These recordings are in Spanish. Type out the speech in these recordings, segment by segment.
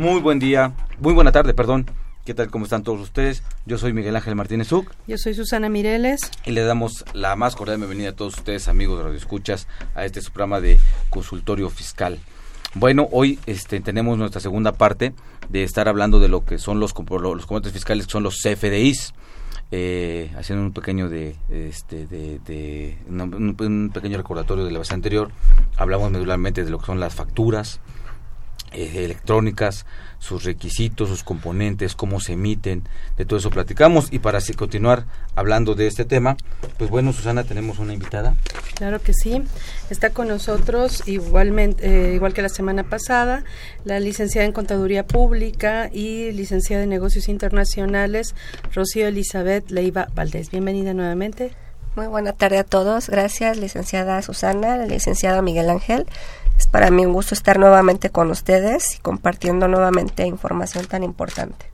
Muy buen día, muy buena tarde, perdón. ¿Qué tal? ¿Cómo están todos ustedes? Yo soy Miguel Ángel Martínez Uc Yo soy Susana Mireles. y le damos la más cordial bienvenida a todos ustedes, amigos de Radio Escuchas, a este su programa de consultorio fiscal. Bueno, hoy este, tenemos nuestra segunda parte de estar hablando de lo que son los, los componentes fiscales, que son los CFDIs. Eh, haciendo un pequeño de, este, de, de- un, un- pequeño recordatorio de la vez anterior, hablamos medularmente de lo que son las facturas, eh, electrónicas, sus requisitos, sus componentes, cómo se emiten, de todo eso platicamos. Y para así continuar hablando de este tema, pues bueno, Susana, tenemos una invitada. Claro que sí. Está con nosotros igualmente, eh, igual que la semana pasada, la licenciada en Contaduría Pública y licenciada en Negocios Internacionales, Rocío Elizabeth Leiva Valdés. Bienvenida nuevamente. Muy buena tarde a todos. Gracias, licenciada Susana, licenciado Miguel Ángel. Es para mí un gusto estar nuevamente con ustedes y compartiendo nuevamente información tan importante.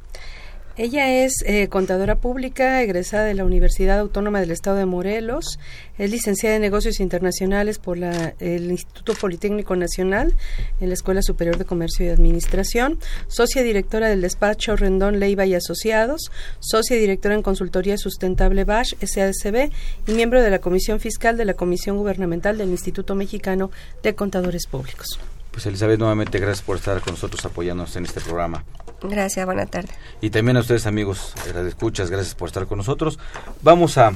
Ella es eh, contadora pública, egresada de la Universidad Autónoma del Estado de Morelos, es licenciada en Negocios Internacionales por la- el Instituto Politécnico Nacional en la Escuela Superior de Comercio y Administración, socia directora del despacho Rendón Leiva y Asociados, socia directora en Consultoría Sustentable Bash, SADCB, y miembro de la Comisión Fiscal de la Comisión Gubernamental del Instituto Mexicano de Contadores Públicos. Pues Elizabeth, nuevamente gracias por estar con nosotros apoyándonos en este programa. Gracias, buena tarde. Y también a ustedes amigos, de escuchas, gracias por estar con nosotros. Vamos a,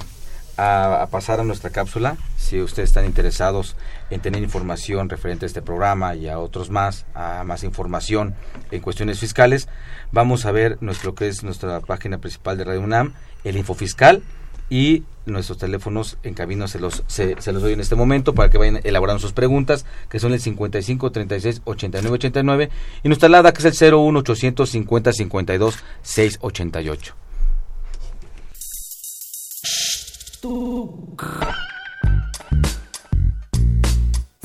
a- a pasar a nuestra cápsula. Si ustedes están interesados en tener información referente a este programa y a otros más, a más información en cuestiones fiscales, vamos a ver nuestro que es nuestra página principal de Radio UNAM, el Infofiscal y nuestros teléfonos en cabina se los se, los doy en este momento para que vayan elaborando sus preguntas que son el 55 36 89 89 y nuestra alada que es el 01 850 52 688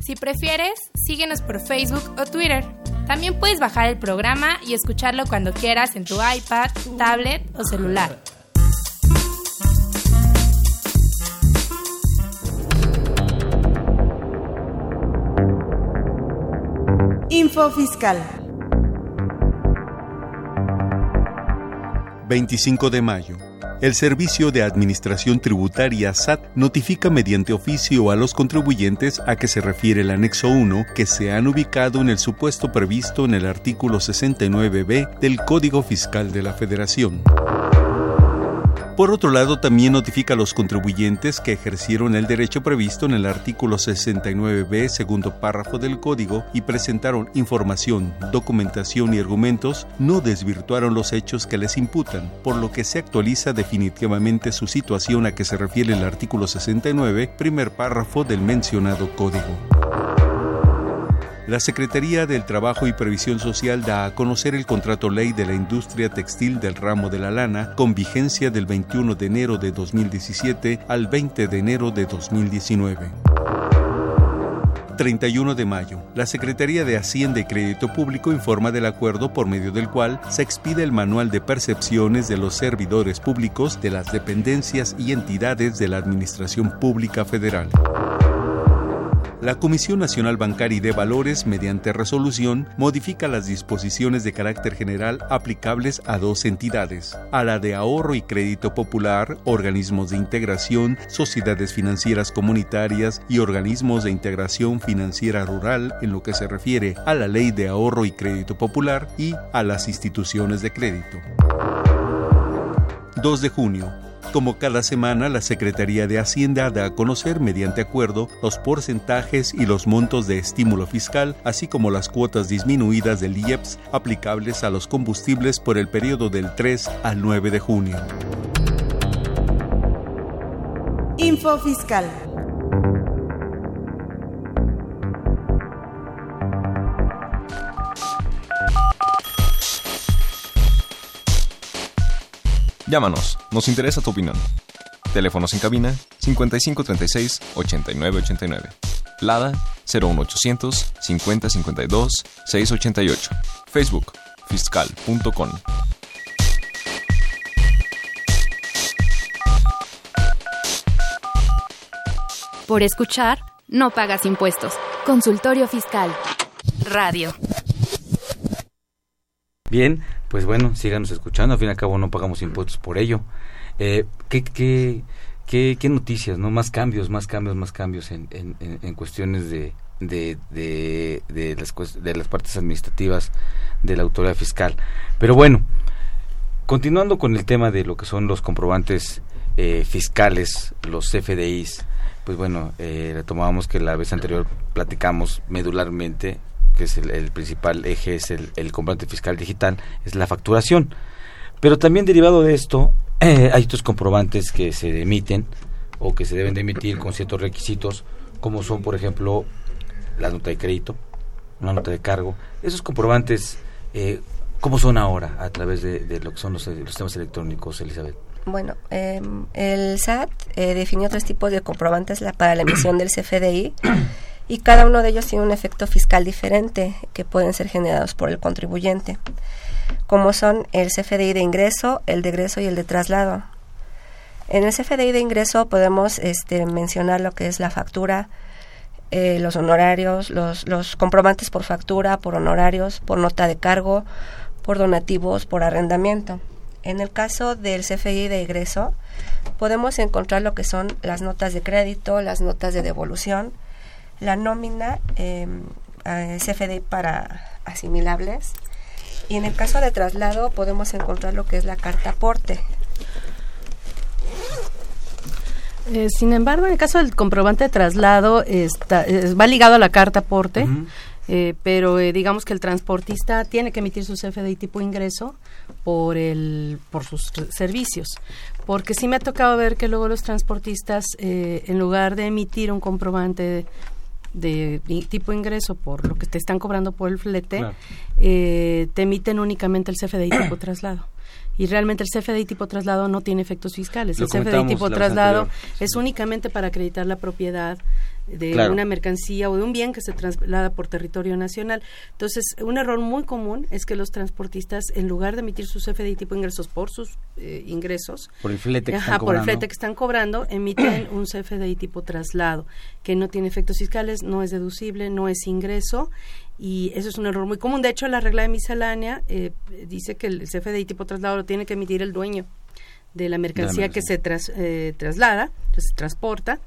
Si prefieres, síguenos por Facebook o Twitter. También puedes bajar el programa y escucharlo cuando quieras en tu iPad, tablet o celular. Info Fiscal. 25 de mayo. El Servicio de Administración Tributaria SAT notifica mediante oficio a los contribuyentes a que se refiere el anexo 1 que se han ubicado en el supuesto previsto en el artículo 69b del Código Fiscal de la Federación. Por otro lado, también notifica a los contribuyentes que ejercieron el derecho previsto en el artículo 69b, segundo párrafo del Código, y presentaron información, documentación y argumentos, no desvirtuaron los hechos que les imputan, por lo que se actualiza definitivamente su situación a que se refiere el artículo 69, primer párrafo del mencionado Código. La Secretaría del Trabajo y Previsión Social da a conocer el contrato ley de la industria textil del ramo de la lana con vigencia del 21 de enero de 2017 al 20 de enero de 2019. 31 de mayo. La Secretaría de Hacienda y Crédito Público informa del acuerdo por medio del cual se expide el manual de percepciones de los servidores públicos de las dependencias y entidades de la Administración Pública Federal. La Comisión Nacional Bancaria y de Valores, mediante resolución, modifica las disposiciones de carácter general aplicables a dos entidades, a la de ahorro y crédito popular, organismos de integración, sociedades financieras comunitarias y organismos de integración financiera rural en lo que se refiere a la Ley de Ahorro y Crédito Popular y a las instituciones de crédito. 2 de junio. Como cada semana, la Secretaría de Hacienda da a conocer mediante acuerdo los porcentajes y los montos de estímulo fiscal, así como las cuotas disminuidas del IEPS aplicables a los combustibles por el periodo del 3 al 9 de junio. Info Fiscal. Llámanos, nos interesa tu opinión. Teléfonos en cabina 5536 8989. Lada 01800 5052 688. Facebook fiscal.com. Por escuchar, no pagas impuestos. Consultorio Fiscal. Radio. Bien, pues bueno, síganos escuchando, al fin y al cabo no pagamos impuestos por ello. Eh, ¿qué, qué, qué, qué, noticias, no? Más cambios, más cambios, más cambios en, en, en cuestiones de, de, de, de, las, de las partes administrativas de la autoridad fiscal. Pero bueno, continuando con el tema de lo que son los comprobantes eh, fiscales, los CFDIs, pues bueno, eh, retomábamos que la vez anterior platicamos medularmente que es el, principal eje, es el, el, comprobante fiscal digital, es la facturación. Pero también derivado de esto, eh, hay otros comprobantes que se emiten o que se deben de emitir con ciertos requisitos, como son, por ejemplo, la nota de crédito, una nota de cargo. Esos comprobantes, eh, ¿cómo son ahora a través de, lo que son los, los sistemas electrónicos, Elizabeth? Bueno, eh, el SAT eh, definió tres tipos de comprobantes la, para la emisión del CFDI y cada uno de ellos tiene un efecto fiscal diferente que pueden ser generados por el contribuyente, como son el CFDI de ingreso, el de egreso y el de traslado. En el CFDI de ingreso podemos este, mencionar lo que es la factura, eh, los honorarios, los, los comprobantes por factura, por honorarios, por nota de cargo, por donativos, por arrendamiento. En el caso del CFDI de egreso, podemos encontrar lo que son las notas de crédito, las notas de devolución, la nómina eh, CFDI para asimilables. Y en el caso de traslado podemos encontrar lo que es la carta aporte. Eh, sin embargo, en el caso del comprobante de traslado, está, va ligado a la carta aporte, uh -huh. eh, pero eh, digamos que el transportista tiene que emitir su CFDI tipo ingreso por, el, por sus servicios. Porque sí me ha tocado ver que luego los transportistas, eh, en lugar de emitir un comprobante de, de, tipo ingreso por lo que te están cobrando por el flete, claro. eh, te emiten únicamente el CFDI tipo traslado. Y realmente el CFDI tipo traslado no tiene efectos fiscales. Lo el CFDI tipo traslado es únicamente para acreditar la propiedad de claro. una mercancía o de un bien que se traslada por territorio nacional. Entonces, un error muy común es que los transportistas, en lugar de emitir su CFDI tipo ingresos por sus eh, ingresos, por el flete que, ajá, están por el flete que están cobrando, emiten un CFDI tipo traslado, que no tiene efectos fiscales, no es deducible, no es ingreso y eso es un error muy común. De hecho, la regla de miscelánea eh, dice que el CFDI tipo traslado lo tiene que emitir el dueño de la mercancía, que se tras, eh, traslada, se transporta,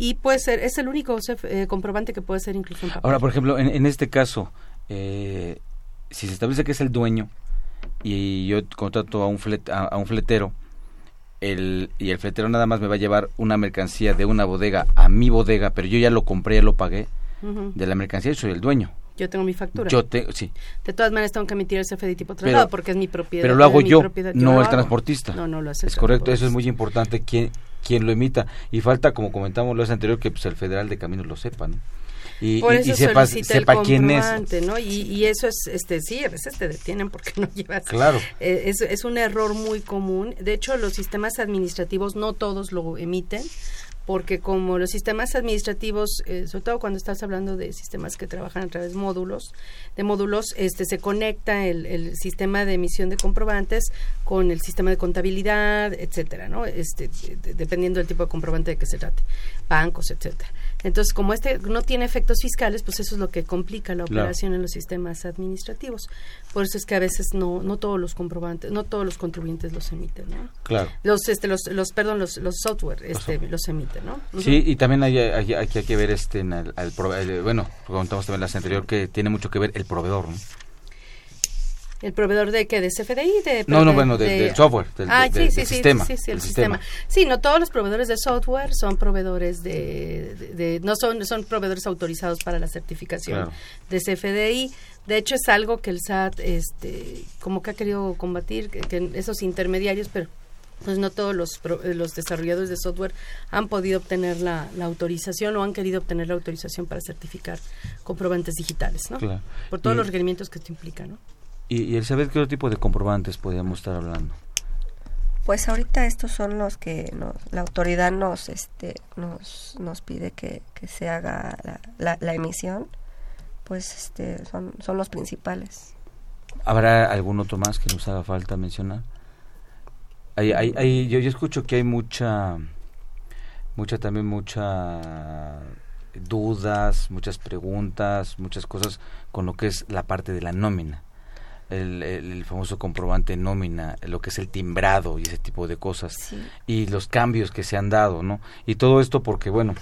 y puede ser, es el único eh, comprobante que puede ser incluso papel. Ahora, por ejemplo, en, en este caso, eh, si se establece que es el dueño y yo contrato a un, flet, a, a un fletero, el, y el fletero nada más me va a llevar una mercancía de una bodega a mi bodega, pero yo ya lo compré, ya lo pagué, uh -huh. de la mercancía, yo soy el dueño. Yo tengo mi factura. Yo te, sí. De todas maneras tengo que emitir el CFDI tipo traslado pero, porque es mi propiedad. Pero lo hago yo, no el hago. transportista. No, no lo hace. Es correcto, eso es muy importante quién, quién lo emita. Y falta, como comentamos la vez anterior, que pues, el Federal de Caminos lo sepa, ¿no? Y, Por eso y sepa, sepa quién es. ¿no? Y, y, eso es, este, sí, a veces te detienen porque no llevas. Claro. Eh, es, es un error muy común. De hecho, los sistemas administrativos no todos lo emiten porque como los sistemas administrativos, eh, sobre todo cuando estás hablando de sistemas que trabajan a través de módulos, de módulos, este se conecta el, el sistema de emisión de comprobantes con el sistema de contabilidad, etcétera, ¿no? Este, de, dependiendo del tipo de comprobante de que se trate, bancos, etcétera. Entonces, como este no tiene efectos fiscales, pues eso es lo que complica la operación en los sistemas administrativos. Por eso es que a veces no no todos los comprobantes, no todos los contribuyentes los emiten, ¿no? Claro. Los este los los perdón, los los software este los emiten, ¿no? Sí, y también hay, hay, hay, que ver este en el, bueno, contamos también la anterior que tiene mucho que ver el proveedor, ¿no? ¿El proveedor de qué? ¿De CFDI? De, no, no, bueno, de, software, del, ah, sí, sí, sistema. Sí, sí, el, sistema. Sí, no todos los proveedores de software son proveedores de... no son, son proveedores autorizados para la certificación de CFDI. De hecho, es algo que el SAT este, como que ha querido combatir, que, esos intermediarios, pero pues no todos los, los desarrolladores de software han podido obtener la, la, autorización o han querido obtener la autorización para certificar comprobantes digitales, ¿no? Claro. Por todos los requerimientos que esto implica, ¿no? Y, el saber qué otro tipo de comprobantes podríamos estar hablando. Pues ahorita estos son los que la autoridad nos este nos, nos pide que, se haga la, la, emisión, pues este son, son los principales. ¿Habrá algún otro más que nos haga falta mencionar? Hay, hay, hay, yo, yo escucho que hay mucha, mucha también mucha dudas, muchas preguntas, muchas cosas con lo que es la parte de la nómina el, famoso comprobante nómina, lo que es el timbrado y ese tipo de cosas, y los cambios que se han dado, ¿no? Y todo esto porque, bueno,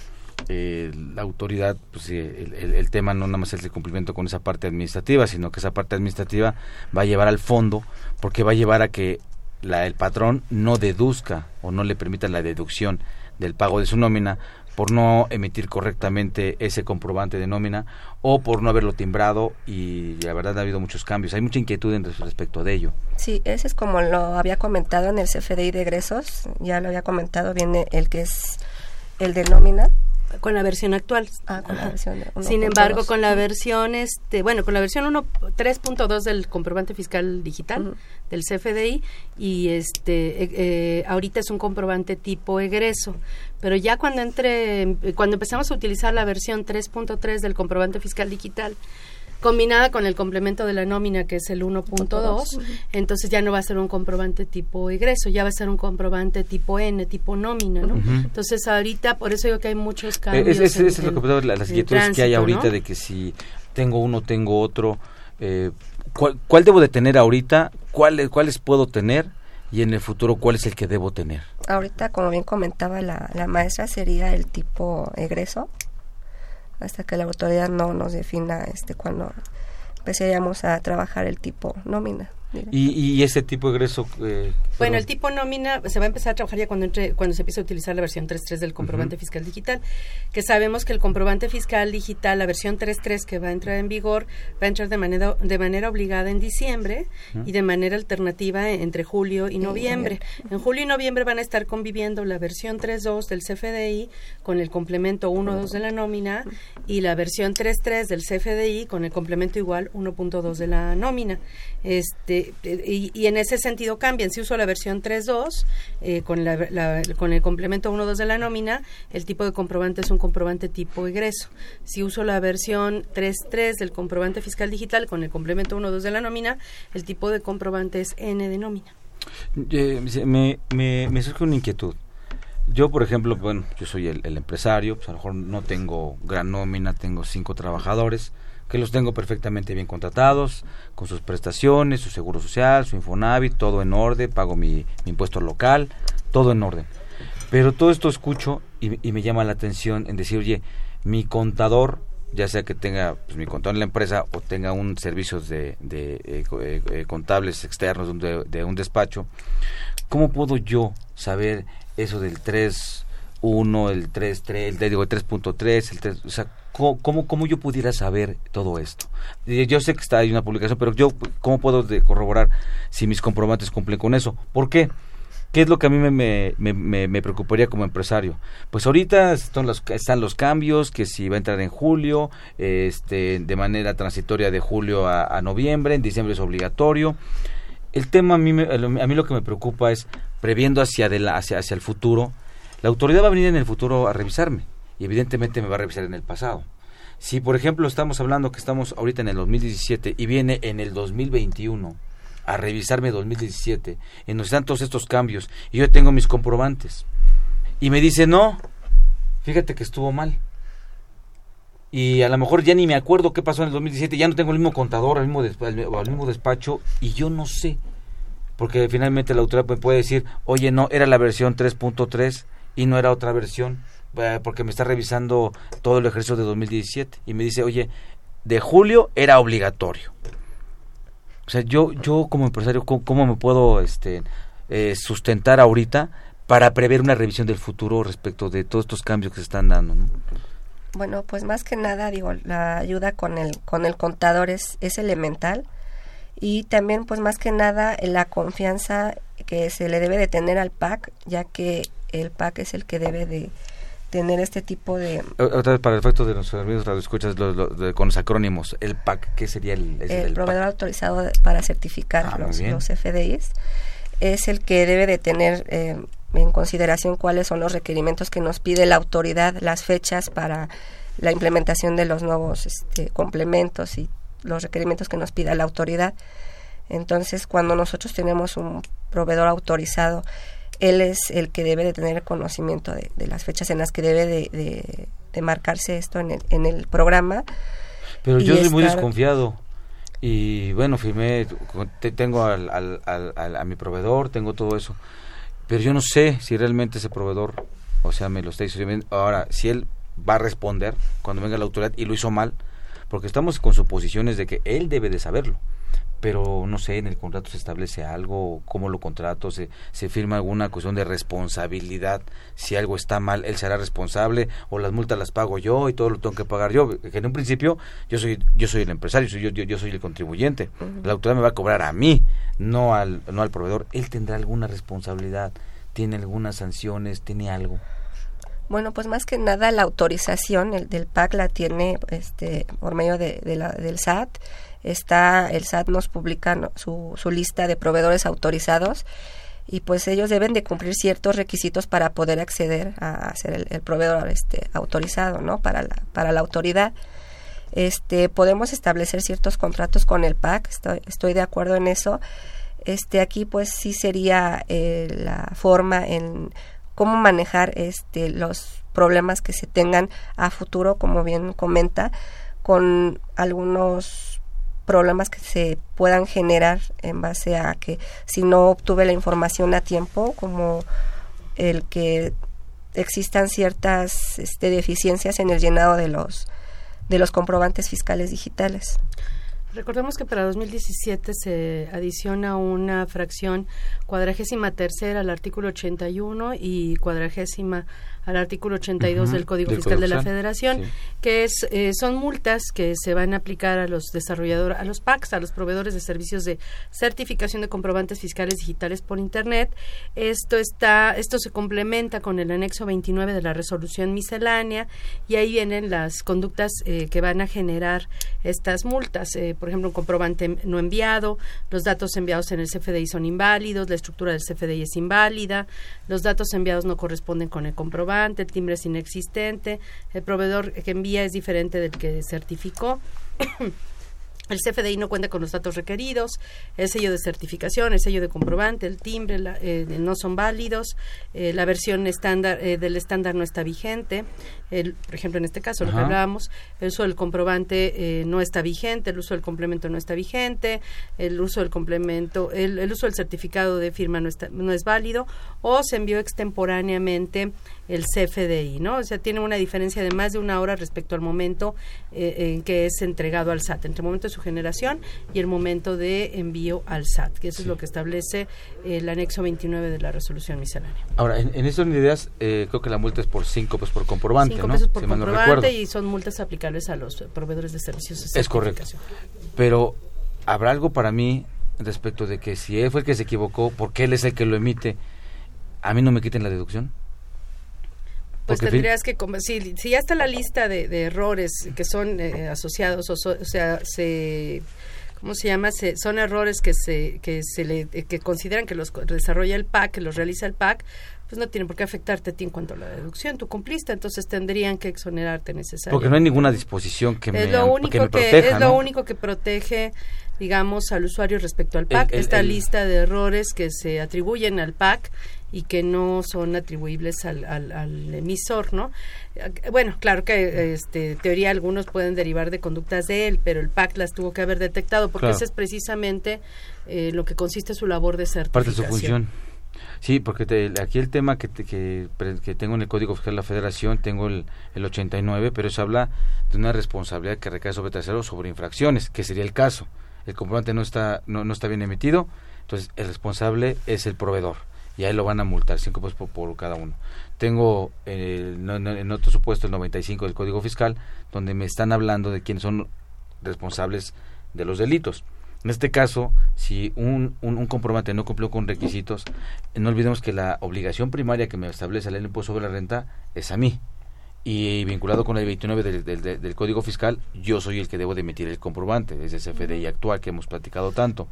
eh, la autoridad, pues el, el, tema no nada más es el cumplimiento con esa parte administrativa, sino que esa parte administrativa va a llevar al fondo, porque va a llevar a que la, el patrón no deduzca o no le permita la deducción del pago de su nómina por no emitir correctamente ese comprobante de nómina o por no haberlo timbrado y la verdad ha habido muchos cambios. Hay mucha inquietud en respecto de ello. Sí, ese es como lo había comentado en el CFDI de egresos, ya lo había comentado, viene el que es el de nómina, con la versión actual. Ah, con la versión Sin embargo, con la versión, este, bueno, con la versión 3.2 del comprobante fiscal digital del CFDI y este, eh, eh, ahorita es un comprobante tipo egreso. Pero ya cuando entre, cuando empezamos a utilizar la versión 3.3 del comprobante fiscal digital, combinada con el complemento de la nómina que es el 1.2, entonces ya no va a ser un comprobante tipo egreso, ya va a ser un comprobante tipo N, tipo nómina, ¿no? Entonces ahorita, por eso digo que hay muchos eh, cambios. Es, es, lo que las inquietudes que hay ahorita de que si tengo uno, tengo otro, eh, ¿cuál, debo de tener ahorita? ¿Cuál, ¿Cuáles puedo tener? Y en el futuro, ¿cuál es el que debo tener? Ahorita, como bien comentaba la, la maestra, sería el tipo egreso, hasta que la autoridad no nos defina este cuando empezaríamos a trabajar el tipo nómina. ¿Y, ¿Y, ese tipo de egreso? Eh, bueno, el tipo nómina se va a empezar a trabajar ya cuando entre, cuando se empiece a utilizar la versión 3.3 del comprobante fiscal digital, que sabemos que el comprobante fiscal digital, la versión 3.3 que va a entrar en vigor, va a entrar de manera, de manera obligada en diciembre y de manera alternativa entre julio y noviembre. En julio y noviembre van a estar conviviendo la versión 3.2 del CFDI con el complemento 1.2 de la nómina y la versión 3.3 del CFDI con el complemento igual 1.2 de la nómina. Este, y, en ese sentido cambian. Si uso la versión 3.2 eh, con, la, con el complemento 1.2 de la nómina, el tipo de comprobante es un comprobante tipo egreso. Si uso la versión 3.3 del comprobante fiscal digital con el complemento 1.2 de la nómina, el tipo de comprobante es N de nómina. Me, surge una inquietud. Yo, por ejemplo, bueno, yo soy el, empresario, pues a lo mejor no tengo gran nómina, tengo cinco trabajadores que los tengo perfectamente bien contratados, con sus prestaciones, su seguro social, su Infonavit, todo en orden, pago mi, impuesto local, todo en orden. Pero todo esto escucho y, me llama la atención en decir, oye, mi contador, ya sea que tenga pues, mi contador en la empresa o tenga un servicio de, eh, eh, eh, contables externos de, un despacho, ¿cómo puedo yo saber eso del 3.1, el 3.3, el, digo, el 3.3, el 3, o sea, ¿Cómo, cómo, yo pudiera saber todo esto? Yo sé que está ahí una publicación, pero yo, ¿cómo puedo corroborar si mis comprobantes cumplen con eso? ¿Por qué? ¿Qué es lo que a mí me, me, me, preocuparía como empresario? Pues ahorita están los, están los cambios, que si va a entrar en julio, este, de manera transitoria de julio a, noviembre, en diciembre es obligatorio. El tema a mí, a mí lo que me preocupa es, previendo hacia, hacia, hacia el futuro, la autoridad va a venir en el futuro a revisarme y evidentemente me va a revisar en el pasado. Si, por ejemplo, estamos hablando que estamos ahorita en el 2017 y viene en el 2021 a revisarme 2017, en donde están todos estos cambios, y yo tengo mis comprobantes, y me dice, no, fíjate que estuvo mal. y a lo mejor ya ni me acuerdo qué pasó en el 2017, ya no tengo el mismo contador, el mismo, desp- el, el mismo despacho y yo no sé, porque finalmente la autoridad me puede decir, oye, no, era la versión 3.3 y no era otra versión, eh, porque me está revisando todo el ejercicio de 2017 y me dice, oye, de julio era obligatorio. O sea, yo, yo como empresario, ¿cómo, me puedo este, eh, sustentar ahorita para prever una revisión del futuro respecto de todos estos cambios que se están dando? ¿no? Bueno, pues más que nada, digo, la ayuda con el, con el contador es, es elemental y también, pues más que nada, la confianza que se le debe de tener al PAC, ya que el PAC es el que debe de tener este tipo de... Otra vez, para el efecto de nuestros amigos radioescuchas lo- lo- de- con los acrónimos, el PAC, ¿qué sería el, el proveedor PAC? autorizado de- para certificar Ah, los, los FDIs es el que debe de tener eh, en consideración cuáles son los requerimientos que nos pide la autoridad, las fechas para la implementación de los nuevos este, complementos y los requerimientos que nos pida la autoridad. Entonces, cuando nosotros tenemos un proveedor autorizado, él es el que debe de tener conocimiento de, de las fechas en las que debe de, de- de marcarse esto en el, en el programa. Pero yo soy muy desconfiado. Y bueno, firmé, te- tengo al, al- al- al- a mi proveedor, tengo todo eso. Pero yo no sé si realmente ese proveedor, o sea, me lo está diciendo. Ahora, si él va a responder cuando venga la autoridad y lo hizo mal, porque estamos con suposiciones de que él debe de saberlo. Pero no sé, en el contrato se establece algo, cómo lo contrato, se, se firma alguna cuestión de responsabilidad. Si algo está mal, él será responsable o las multas las pago yo y todo lo tengo que pagar yo. Que en un principio yo soy yo soy el empresario, soy yo, yo, yo soy el contribuyente. La autoridad me va a cobrar a mí, no al, no al proveedor. Él tendrá alguna responsabilidad, tiene algunas sanciones, tiene algo. Bueno, pues más que nada la autorización el del PAC la tiene este por medio de, de la- del SAT. Está el SAT nos publica su, su lista de proveedores autorizados y pues ellos deben de cumplir ciertos requisitos para poder acceder a, ser el, proveedor este autorizado, ¿no? Para la para la autoridad. Este podemos establecer ciertos contratos con el PAC, estoy, estoy de acuerdo en eso. Este aquí pues sí sería eh, la forma en cómo manejar este los problemas que se tengan a futuro, como bien comenta, con algunos problemas que se puedan generar en base a que si no obtuve la información a tiempo, como el que existan ciertas este, deficiencias en el llenado de los de los comprobantes fiscales digitales. Recordemos que para 2017 se adiciona una fracción cuadragésima tercera al artículo 81 y cuadragésima al artículo 82 Ujú, del Código del Fiscal Código de la Federación, sí. que es eh, son multas que se van a aplicar a los desarrolladores, a los PACs, a los proveedores de servicios de certificación de comprobantes fiscales digitales por Internet. Esto está, esto se complementa con el anexo 29 de la resolución miscelánea y ahí vienen las conductas eh, que van a generar estas multas. Eh, por ejemplo, un comprobante no enviado, los datos enviados en el CFDI son inválidos, la estructura del CFDI es inválida, los datos enviados no corresponden con el comprobante, el timbre es inexistente, el proveedor que envía es diferente del que certificó. El CFDI no cuenta con los datos requeridos, el sello de certificación, el sello de comprobante, el timbre la- eh, no son válidos, eh, la versión estándar eh, del estándar no está vigente, el, por ejemplo en este caso lo que hablábamos, el uso del comprobante no está vigente, el uso del complemento no está vigente, el uso del complemento, el, el uso del certificado de firma no, está, no es válido o se envió extemporáneamente el CFDI, ¿no? O sea, tiene una diferencia de más de una hora respecto al momento eh, en que es entregado al SAT, entre el momento de su generación y el momento de envío al SAT, que eso es lo que establece el anexo 29 de la resolución miscelánea. Ahora, en, en estas unidades, eh, creo que la multa es por 5 pesos por comprobante, Cinco ¿no? pesos por Si no comprobante y son multas aplicables a los eh, proveedores de servicios de Es correcto. Pero habrá algo para mí respecto de que si él fue el que se equivocó, porque él es el que lo emite, a mí no me quiten la deducción. Pues Porque, tendrías que, si, si ya está la lista de, de errores que son eh, asociados, o, so- o sea, se, ¿cómo se llama? Se, son errores que se, que se le, eh, que consideran que los desarrolla el PAC, que los realiza el PAC, pues no tienen por qué afectarte a ti en cuanto a la deducción. Tú cumpliste, entonces tendrían que exonerarte necesariamente. porque no hay ninguna disposición que me, es lo que único que, es lo único que protege digamos, al usuario respecto al PAC, esta lista de errores que se atribuyen al PAC y que no son atribuibles al, al, emisor, ¿no? Bueno, claro que este teoría algunos pueden derivar de conductas de él, pero el PAC las tuvo que haber detectado porque ese es precisamente eh, lo que consiste su labor de certificación. Parte de su función. Sí, porque aquí el tema que, que, que, tengo en el Código Fiscal de la Federación, tengo el, el 89, pero eso habla de una responsabilidad que recae sobre terceros sobre infracciones, que sería el caso. El comprobante no está, no, no está bien emitido, entonces el responsable es el proveedor y ahí lo van a multar, cinco pesos por, cada uno. Tengo eh, en otro supuesto el 95 del Código Fiscal, donde me están hablando de quiénes son responsables de los delitos. En este caso, si un, un, comprobante no cumplió con requisitos, no olvidemos que la obligación primaria que me establece del impuesto sobre la renta es a mí. Y vinculado con el 29 del, del, Código Fiscal, yo soy el que debo de emitir el comprobante, es ese FDI actual que hemos platicado tanto.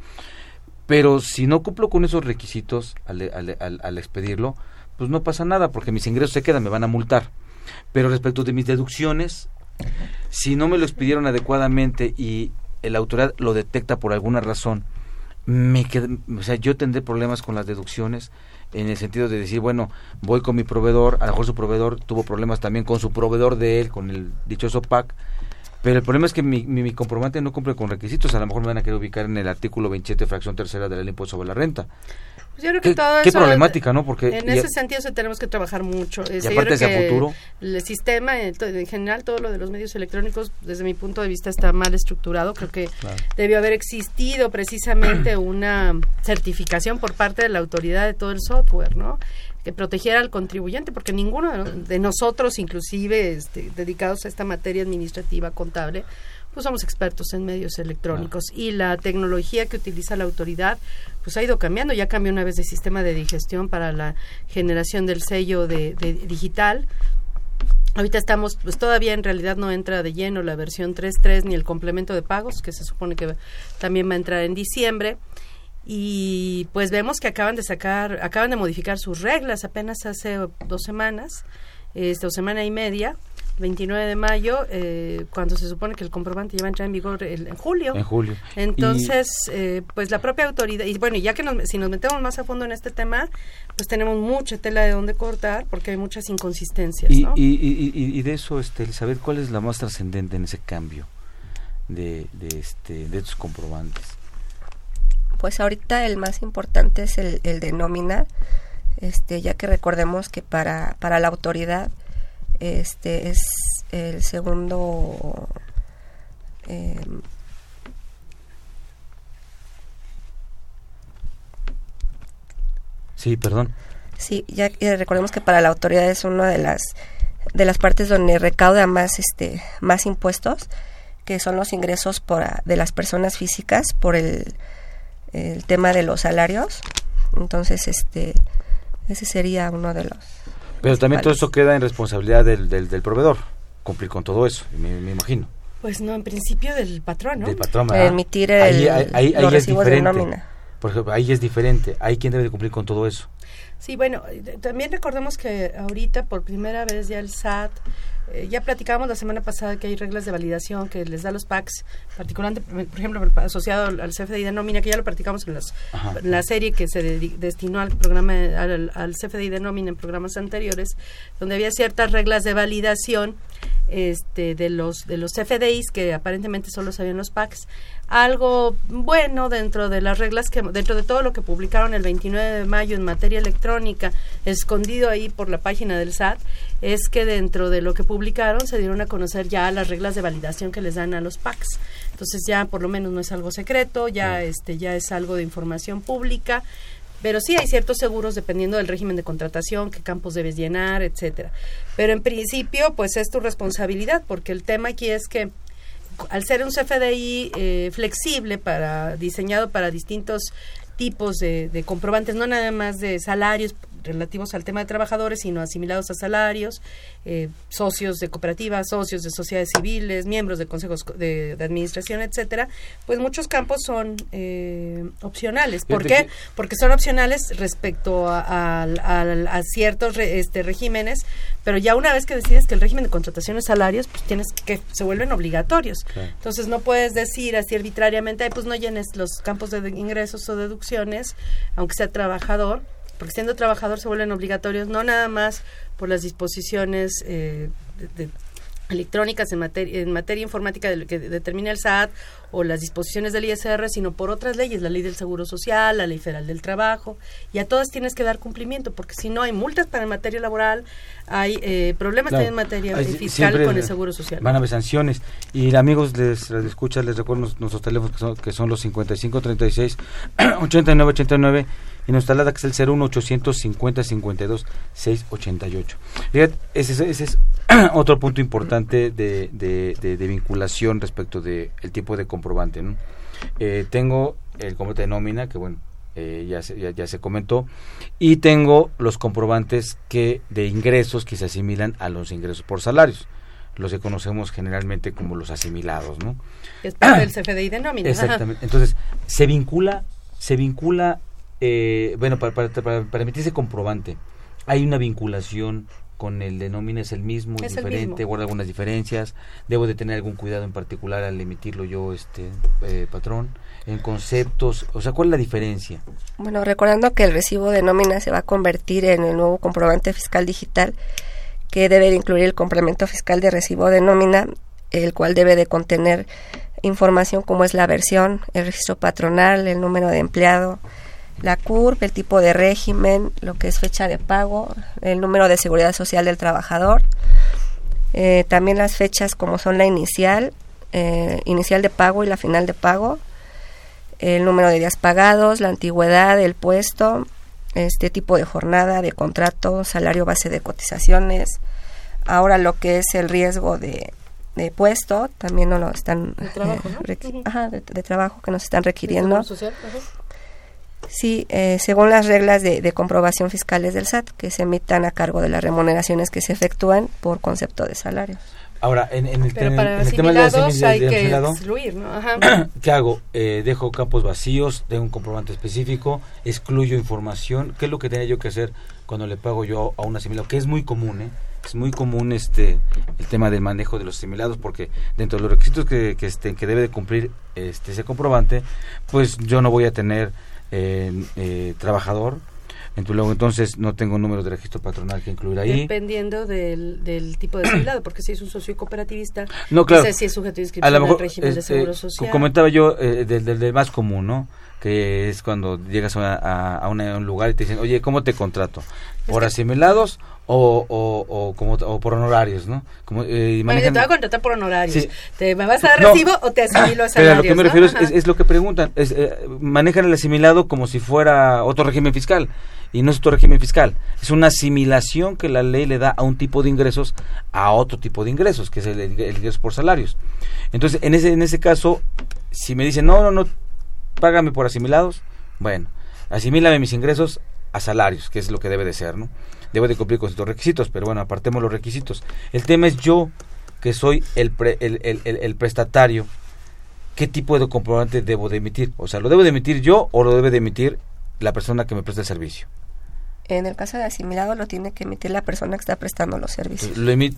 Pero si no cumplo con esos requisitos al, expedirlo, pues no pasa nada, porque mis ingresos se quedan, me van a multar. Pero respecto de mis deducciones, si no me lo expidieron adecuadamente y la autoridad lo detecta por alguna razón, me o sea, yo tendré problemas con las deducciones en el sentido de decir, bueno, voy con mi proveedor, a lo mejor su proveedor tuvo problemas también con su proveedor de él, con el dichoso PAC, pero el problema es que mi, mi, comprobante no cumple con requisitos, a lo mejor me van a querer ubicar en el artículo 27, fracción tercera de la ley impuesto sobre la renta. Pues yo creo que ¿Qué, todo qué problemática, ¿no? Porque en ese sentido se tenemos que trabajar mucho. y aparte hacia futuro. El sistema, en, general, todo lo de los medios electrónicos, desde mi punto de vista, está mal estructurado. Creo que debió haber existido precisamente una certificación por parte de la autoridad de todo el software, ¿no? Que protegiera al contribuyente, porque ninguno de nosotros, inclusive este, dedicados a esta materia administrativa contable, pues somos expertos en medios electrónicos y la tecnología que utiliza la autoridad pues ha ido cambiando, ya cambió una vez de sistema de digestión para la generación del sello de, digital. Ahorita estamos, pues todavía en realidad no entra de lleno la versión 3.3 ni el complemento de pagos, que se supone que también va a entrar en diciembre. Y pues vemos que acaban de sacar, acaban de modificar sus reglas apenas hace dos semanas, este, o semana y media 29 de mayo, eh, cuando se supone que el comprobante ya va a entrar en vigor en julio. En julio. Entonces, eh, pues la propia autoridad, y bueno, ya que si nos metemos más a fondo en este tema, pues tenemos mucha tela de donde cortar porque hay muchas inconsistencias. Y, y, de eso, este, Elizabeth, ¿cuál es la más trascendente en ese cambio de, de, este, de estos comprobantes? Pues ahorita el más importante es el, el de nómina, este, ya que recordemos que para, para la autoridad, este es el segundo eh, sí perdón. Sí ya recordemos que para la autoridad es una de las de las partes donde recauda más este más impuestos que son los ingresos por de las personas físicas por el, el tema de los salarios entonces este ese sería uno de los pero también todo eso queda en responsabilidad del, del, proveedor, cumplir con todo eso, me, imagino. Pues no, en principio del patrón, ¿no? Del patrón, Emitir el, ahí, ahí, ahí es diferente. Por ejemplo, ahí es diferente. Hay quien debe cumplir con todo eso. Sí, bueno, también recordemos que ahorita por primera vez ya el SAT eh, ya platicábamos la semana pasada que hay reglas de validación que les da los PACs, particularmente, por ejemplo, asociado al CFDI de nómina, que ya lo platicamos en, la serie que se destinó al programa, al, al, CFDI de nómina en programas anteriores, donde había ciertas reglas de validación este, de los de los CFDIs que aparentemente solo sabían los PACs algo bueno dentro de las reglas que dentro de todo lo que publicaron el 29 de mayo en materia electrónica escondido ahí por la página del SAT es que dentro de lo que publicaron se dieron a conocer ya las reglas de validación que les dan a los PACs entonces ya por lo menos no es algo secreto ya este ya es algo de información pública pero sí hay ciertos seguros dependiendo del régimen de contratación, qué campos debes llenar, etcétera. Pero en principio, pues es tu responsabilidad, porque el tema aquí es que al ser un CFDI eh, flexible para diseñado para distintos tipos de, comprobantes, no nada más de salarios, relativos al tema de trabajadores, sino asimilados a salarios, eh, socios de cooperativas, socios de sociedades civiles, miembros de consejos de, administración, etcétera, pues muchos campos son eh, opcionales. ¿Por qué? Porque son opcionales respecto a, a, ciertos este, regímenes, pero ya una vez que decides que el régimen de contratación es salarios, pues tienes que se vuelven obligatorios. Entonces no puedes decir así arbitrariamente, pues no llenes los campos de ingresos o deducciones, aunque sea trabajador, porque siendo trabajador se vuelven obligatorios no nada más por las disposiciones eh, de, electrónicas en materia, en materia informática de que determina el SAT o las disposiciones del ISR, sino por otras leyes, la ley del Seguro Social, la ley federal del trabajo, y a todas tienes que dar cumplimiento, porque si no hay multas para en materia laboral, hay eh, problemas también en materia fiscal con el Seguro Social. Van a haber sanciones. Y amigos, les, les escucha, les recuerdo nuestros teléfonos que son, que son los 5536 8989 y nuestra alada que es el 01 850 52 688. Fíjate, ese, ese es otro punto importante de, de, vinculación respecto del el tipo de comprobante. Eh, tengo el comprobante de nómina, que bueno, eh, ya, se, ya, se comentó, y tengo los comprobantes que de ingresos que se asimilan a los ingresos por salarios los que conocemos generalmente como los asimilados, ¿no? Es parte del CFDI de nómina. Exactamente. Entonces, se vincula, se vincula, eh, bueno, para, para, para, emitir ese comprobante, hay una vinculación con el de nómina es el mismo, es diferente, guarda algunas diferencias, debo de tener algún cuidado en particular al emitirlo yo, este eh, patrón, en conceptos, o sea, ¿cuál es la diferencia? Bueno, recordando que el recibo de nómina se va a convertir en el nuevo comprobante fiscal digital, que debe de incluir el complemento fiscal de recibo de nómina, el cual debe de contener información como es la versión, el registro patronal, el número de empleado, la CURP, el tipo de régimen, lo que es fecha de pago, el número de seguridad social del trabajador, eh, también las fechas como son la inicial, eh, inicial de pago y la final de pago, el número de días pagados, la antigüedad, el puesto, este tipo de jornada, de contrato, salario base de cotizaciones, ahora lo que es el riesgo de, de puesto, también no lo están de trabajo, eh, de, trabajo que nos están requiriendo. Sí, eh, según las reglas de, comprobación fiscales del SAT, que se emitan a cargo de las remuneraciones que se efectúan por concepto de salarios. Ahora, en, el, Pero para el tema de, hay que excluir, ¿no? ¿Qué hago? Eh, dejo campos vacíos, de un comprobante específico, excluyo información. ¿Qué es lo que tenía yo que hacer cuando le pago yo a un asimilado? Que es muy común, ¿eh? Es muy común este el tema del manejo de los asimilados porque dentro de los requisitos que, que, este, que debe de cumplir este ese comprobante, pues yo no voy a tener eh, trabajador. Entonces no tengo número de registro patronal que incluir ahí. Dependiendo del, del tipo de asimilado, porque si es un socio cooperativista, no, claro, sé si es sujeto de inscripción a al régimen de seguro social. Comentaba yo eh, del, del, más común, ¿no? Que es cuando llegas a, a, un lugar y te dicen, oye, ¿cómo te contrato? ¿Por asimilados o, o, o, como, o por honorarios, ¿no? Como, eh, bueno, te voy a contratar por honorarios. ¿Te, ¿Me vas a dar recibo o te asimilo a salarios? lo que me refiero es, es, lo que preguntan. Es, eh, manejan el asimilado como si fuera otro régimen fiscal. Y no es otro régimen fiscal. Es una asimilación que la ley le da a un tipo de ingresos a otro tipo de ingresos, que es el, el, ingreso por salarios. Entonces, en ese, en ese caso, si me dicen, no, no, no, págame por asimilados, bueno, asimílame mis ingresos a salarios, que es lo que debe de ser, ¿no? debo de cumplir con estos requisitos, pero bueno, apartemos los requisitos. El tema es yo, que soy el, el, el, el, prestatario, ¿qué tipo de comprobante debo de emitir? O sea, ¿lo debo de emitir yo o lo debe de emitir la persona que me presta el servicio? En el caso de asimilado lo tiene que emitir la persona que está prestando los servicios. Lo emite,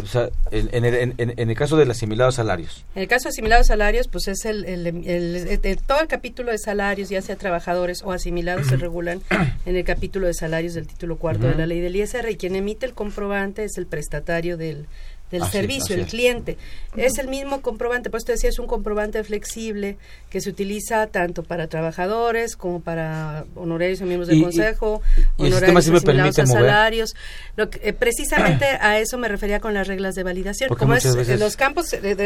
o sea, en, el, en, el caso del asimilado salarios. En el caso de asimilados salarios, pues es el, el, todo el capítulo de salarios, ya sea trabajadores o asimilados, se regulan en el capítulo de salarios del título cuarto de la ley del ISR y quien emite el comprobante es el prestatario del, del servicio, el cliente. Es el mismo comprobante, pues te decía, es un comprobante flexible que se utiliza tanto para trabajadores como para honorarios y miembros del consejo, honorarios y, salarios. Lo que, eh, precisamente a eso me refería con las reglas de validación. como es en los campos, eh,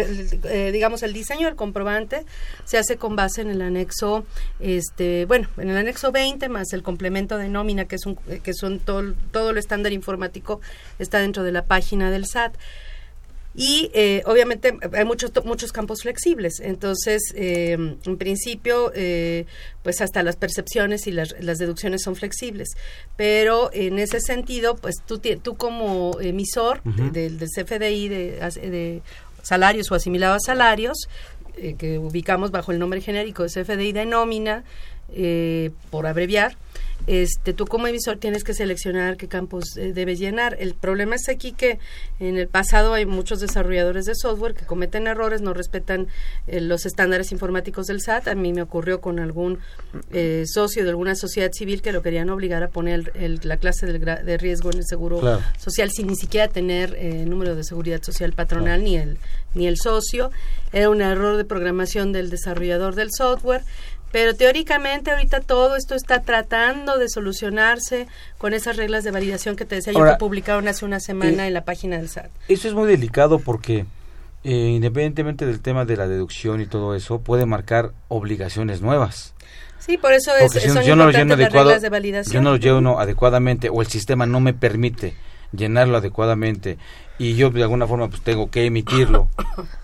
eh, digamos, el diseño del comprobante se hace con base en el anexo, este, bueno, en el anexo 20 más el complemento de nómina, que es un, que son todo, todo lo estándar informático está dentro de la página del SAT y eh, obviamente hay muchos muchos campos flexibles. Entonces eh, en principio eh, pues hasta las percepciones y las, las, deducciones son flexibles. Pero en ese sentido pues tú tú como emisor del, del CFDI de, de salarios o asimilado a salarios que ubicamos bajo el nombre genérico de CFDI de nómina por abreviar este, tú como emisor tienes que seleccionar qué campos eh, debes llenar. El problema es aquí que en el pasado hay muchos desarrolladores de software que cometen errores, no respetan eh, los estándares informáticos del SAT. A mí me ocurrió con algún eh, socio de alguna sociedad civil que lo querían obligar a poner la clase de riesgo en el seguro social sin ni siquiera tener número de seguridad social patronal ni el ni el socio. Era un error de programación del desarrollador del software pero teóricamente ahorita todo esto está tratando de solucionarse con esas reglas de validación que te decía yo que publicaron hace una semana eh, en la página del SAT. Eso es muy delicado porque eh, independientemente del tema de la deducción y todo eso, puede marcar obligaciones nuevas. Sí, por eso es, si yo no lo lleno adecuado, Yo no lo lleno adecuadamente o el sistema no me permite llenarlo adecuadamente y yo de alguna forma pues tengo que emitirlo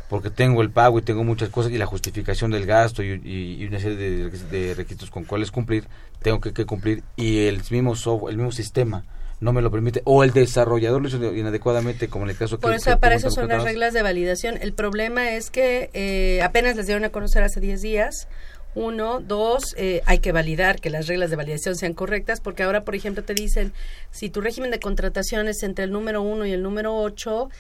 porque tengo el pago y tengo muchas cosas y la justificación del gasto y, una serie de, requisitos con cuales cumplir, tengo que, cumplir y el mismo software, el mismo sistema no me lo permite o el desarrollador lo hizo inadecuadamente como en el caso Por eso, para eso son las reglas de validación. El problema es que eh, apenas les dieron a conocer hace 10 días. Uno, dos, eh, hay que validar que las reglas de validación sean correctas, porque ahora, por ejemplo, te dicen, si tu régimen de contratación es entre el número uno y el número ocho,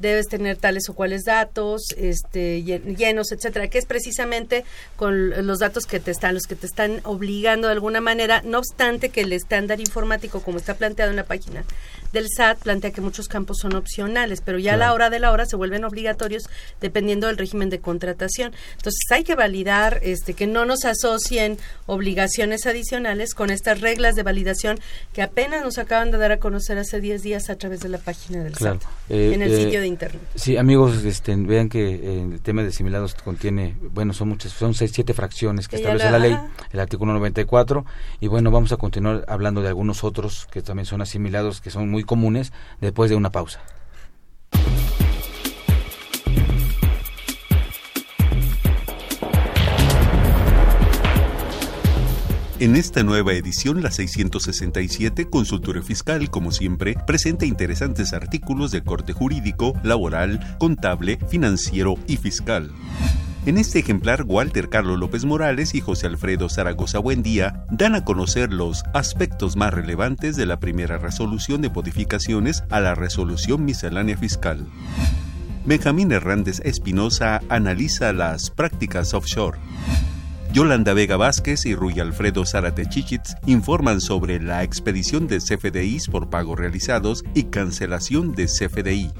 debes tener tales o cuales datos este llenos etcétera que es precisamente con los datos que te están los que te están obligando de alguna manera. No obstante que el estándar informático como está planteado en la página del SAT plantea que muchos campos son opcionales pero ya a la hora de la hora se vuelven obligatorios dependiendo del régimen de contratación. Entonces hay que validar este que no nos asocien obligaciones adicionales con estas reglas de validación que apenas nos acaban de dar a conocer hace 10 días a través de la página del SAT en el eh, sitio de internet. Sí, amigos, este, vean que eh, el tema de asimilados contiene, bueno, son muchas, son seis, siete fracciones que establece la, ley, el artículo 94, y bueno, vamos a continuar hablando de algunos otros que también son asimilados, que son muy comunes, después de una pausa. En esta nueva edición, la 667, Consultorio Fiscal, como siempre, presenta interesantes artículos de corte jurídico, laboral, contable, financiero y fiscal. En este ejemplar, Walter Carlos López Morales y José Alfredo Zaragoza Buendía dan a conocer los aspectos más relevantes de la primera resolución de modificaciones a la resolución miscelánea fiscal. Benjamín Hernández Espinosa analiza las prácticas offshore. Yolanda Vega Vázquez y Rui Alfredo Zárate Chichitz informan sobre la expedición de CFDIs por pagos realizados y cancelación de CFDI.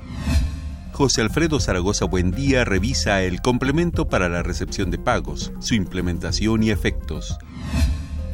José Alfredo Zaragoza Buendía revisa el complemento para la recepción de pagos, su implementación y efectos.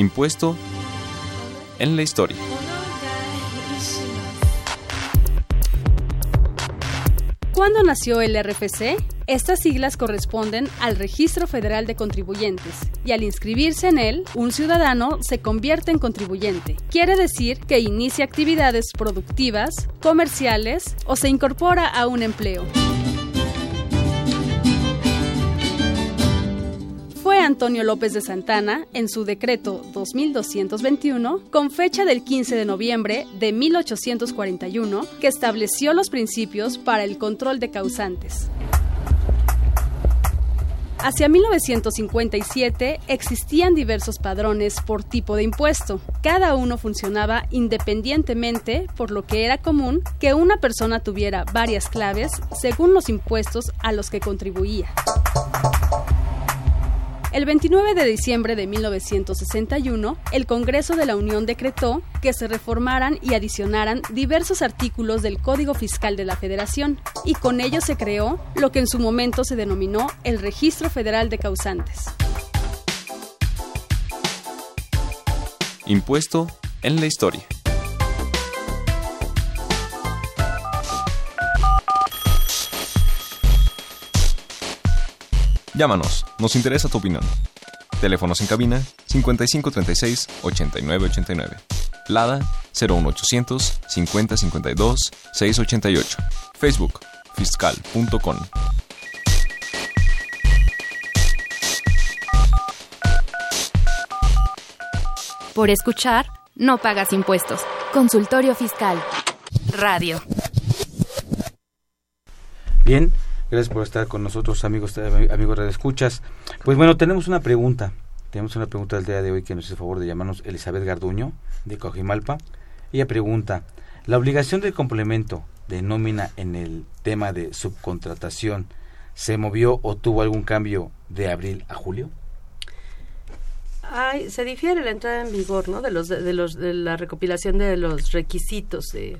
Impuesto en la historia. ¿Cuándo nació el RFC? Estas siglas corresponden al Registro Federal de Contribuyentes y al inscribirse en él, un ciudadano se convierte en contribuyente. Quiere decir que inicia actividades productivas, comerciales o se incorpora a un empleo. Antonio López de Santana en su decreto 2221, con fecha del 15 de noviembre de 1841, que estableció los principios para el control de causantes. Hacia 1957 existían diversos padrones por tipo de impuesto. Cada uno funcionaba independientemente, por lo que era común que una persona tuviera varias claves según los impuestos a los que contribuía. El 29 de diciembre de 1961, el Congreso de la Unión decretó que se reformaran y adicionaran diversos artículos del Código Fiscal de la Federación, y con ello se creó lo que en su momento se denominó el Registro Federal de Causantes. Impuesto en la historia. Llámanos, nos interesa tu opinión. Teléfonos en cabina 5536 8989. Lada 01800 5052 688. Facebook fiscal.com. Por escuchar, no pagas impuestos. Consultorio Fiscal. Radio. Bien, gracias por estar con nosotros, amigos, amigos de escuchas. Pues bueno, tenemos una pregunta. Tenemos una pregunta del día de hoy que nos hace favor de llamarnos Elizabeth Garduño, de Cojimalpa. Ella pregunta, ¿la obligación del complemento de nómina en el tema de subcontratación se movió o tuvo algún cambio de abril a julio? Ay, se difiere la entrada en vigor, ¿no? De los de, los de la recopilación de los requisitos de,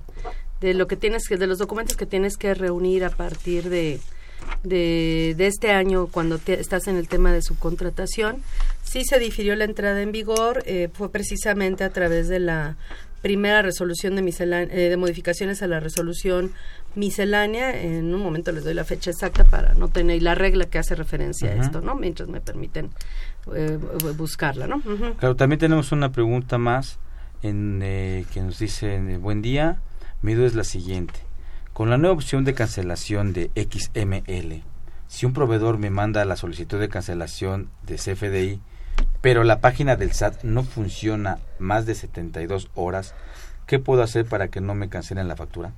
de lo que tienes que de los documentos que tienes que reunir a partir de de, este año cuando estás en el tema de subcontratación. Sí se difirió la entrada en vigor, eh, fue precisamente a través de la primera resolución de, eh, de modificaciones a la resolución miscelánea. En un momento les doy la fecha exacta para no tener la regla que hace referencia a esto, ¿no? Mientras me permiten eh, buscarla, ¿no? Claro, también tenemos una pregunta más en eh, que nos dice buen día. Mi duda es la siguiente. Con la nueva opción de cancelación de XML, si un proveedor me manda la solicitud de cancelación de CFDI, pero la página del SAT no funciona más de 72 horas, ¿qué puedo hacer para que no me cancelen la factura?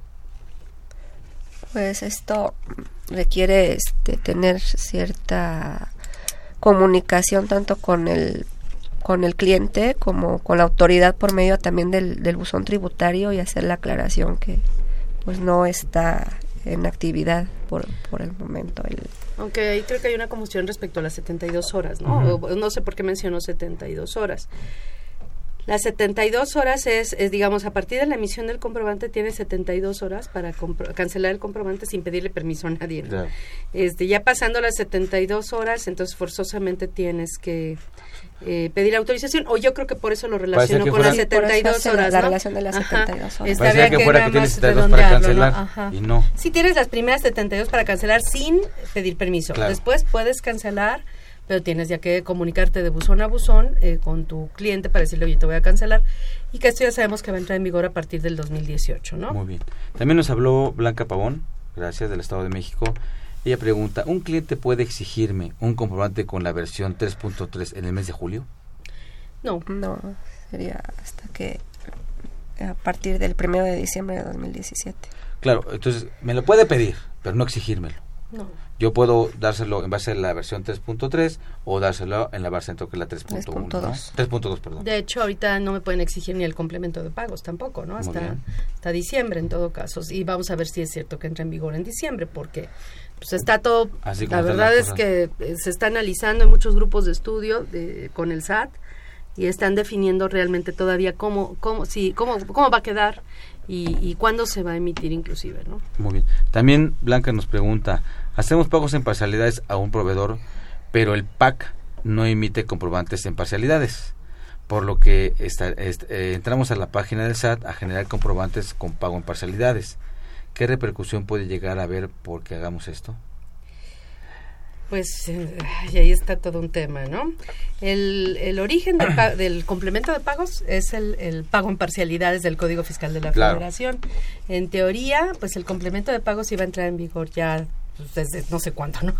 Pues esto requiere este, tener cierta comunicación tanto con el con el cliente como con la autoridad por medio también del, del buzón tributario y hacer la aclaración que pues no está en actividad por, por el momento. El... Aunque ahí creo que hay una confusión respecto a las 72 horas, ¿no? no sé por qué mencionó 72 horas. Las 72 horas es, es, digamos, a partir de la emisión del comprobante tiene 72 horas para cancelar el comprobante sin pedirle permiso a nadie. Este, ya pasando las 72 horas, entonces forzosamente tienes que eh, pedir autorización, o yo creo que por eso lo relaciono con las 72 horas. La relación de las 72 horas. Parecía que, fuera que tienes 72 para cancelar y no. Si tienes las primeras 72 para cancelar sin pedir permiso. Después puedes cancelar pero tienes ya que comunicarte de buzón a buzón eh, con tu cliente para decirle, oye, te voy a cancelar, y que esto ya sabemos que va a entrar en vigor a partir del 2018, ¿no? Muy bien. También nos habló Blanca Pavón, gracias, del Estado de México. Ella pregunta, ¿un cliente puede exigirme un comprobante con la versión 3.3 en el mes de julio? No. No, sería hasta que a partir del 1 de diciembre de 2017. Claro, entonces me lo puede pedir, pero no exigírmelo. No. Yo puedo dárselo en base a la versión 3.3 o dárselo en la versión que es la 3.1. 3.2. perdón. De hecho, ahorita no me pueden exigir ni el complemento de pagos tampoco, ¿no? Hasta, hasta diciembre en todo caso. Y vamos a ver si es cierto que entra en vigor en diciembre, porque pues está todo... la verdad es que eh, se está analizando en muchos grupos de estudio de, con el SAT y están definiendo realmente todavía cómo, cómo, sí, cómo, cómo va a quedar y, y cuándo se va a emitir inclusive, ¿no? Muy bien. También Blanca nos pregunta, hacemos pagos en parcialidades a un proveedor, pero el PAC no emite comprobantes en parcialidades, por lo que eh, entramos a la página del SAT a generar comprobantes con pago en parcialidades. ¿Qué repercusión puede llegar a haber porque hagamos esto? Pues eh, ahí está todo un tema, ¿no? El, el origen del, complemento de pagos es el, pago en parcialidades del Código Fiscal de la Federación. En teoría, pues el complemento de pagos iba a entrar en vigor ya pues, desde no sé cuánto, ¿no?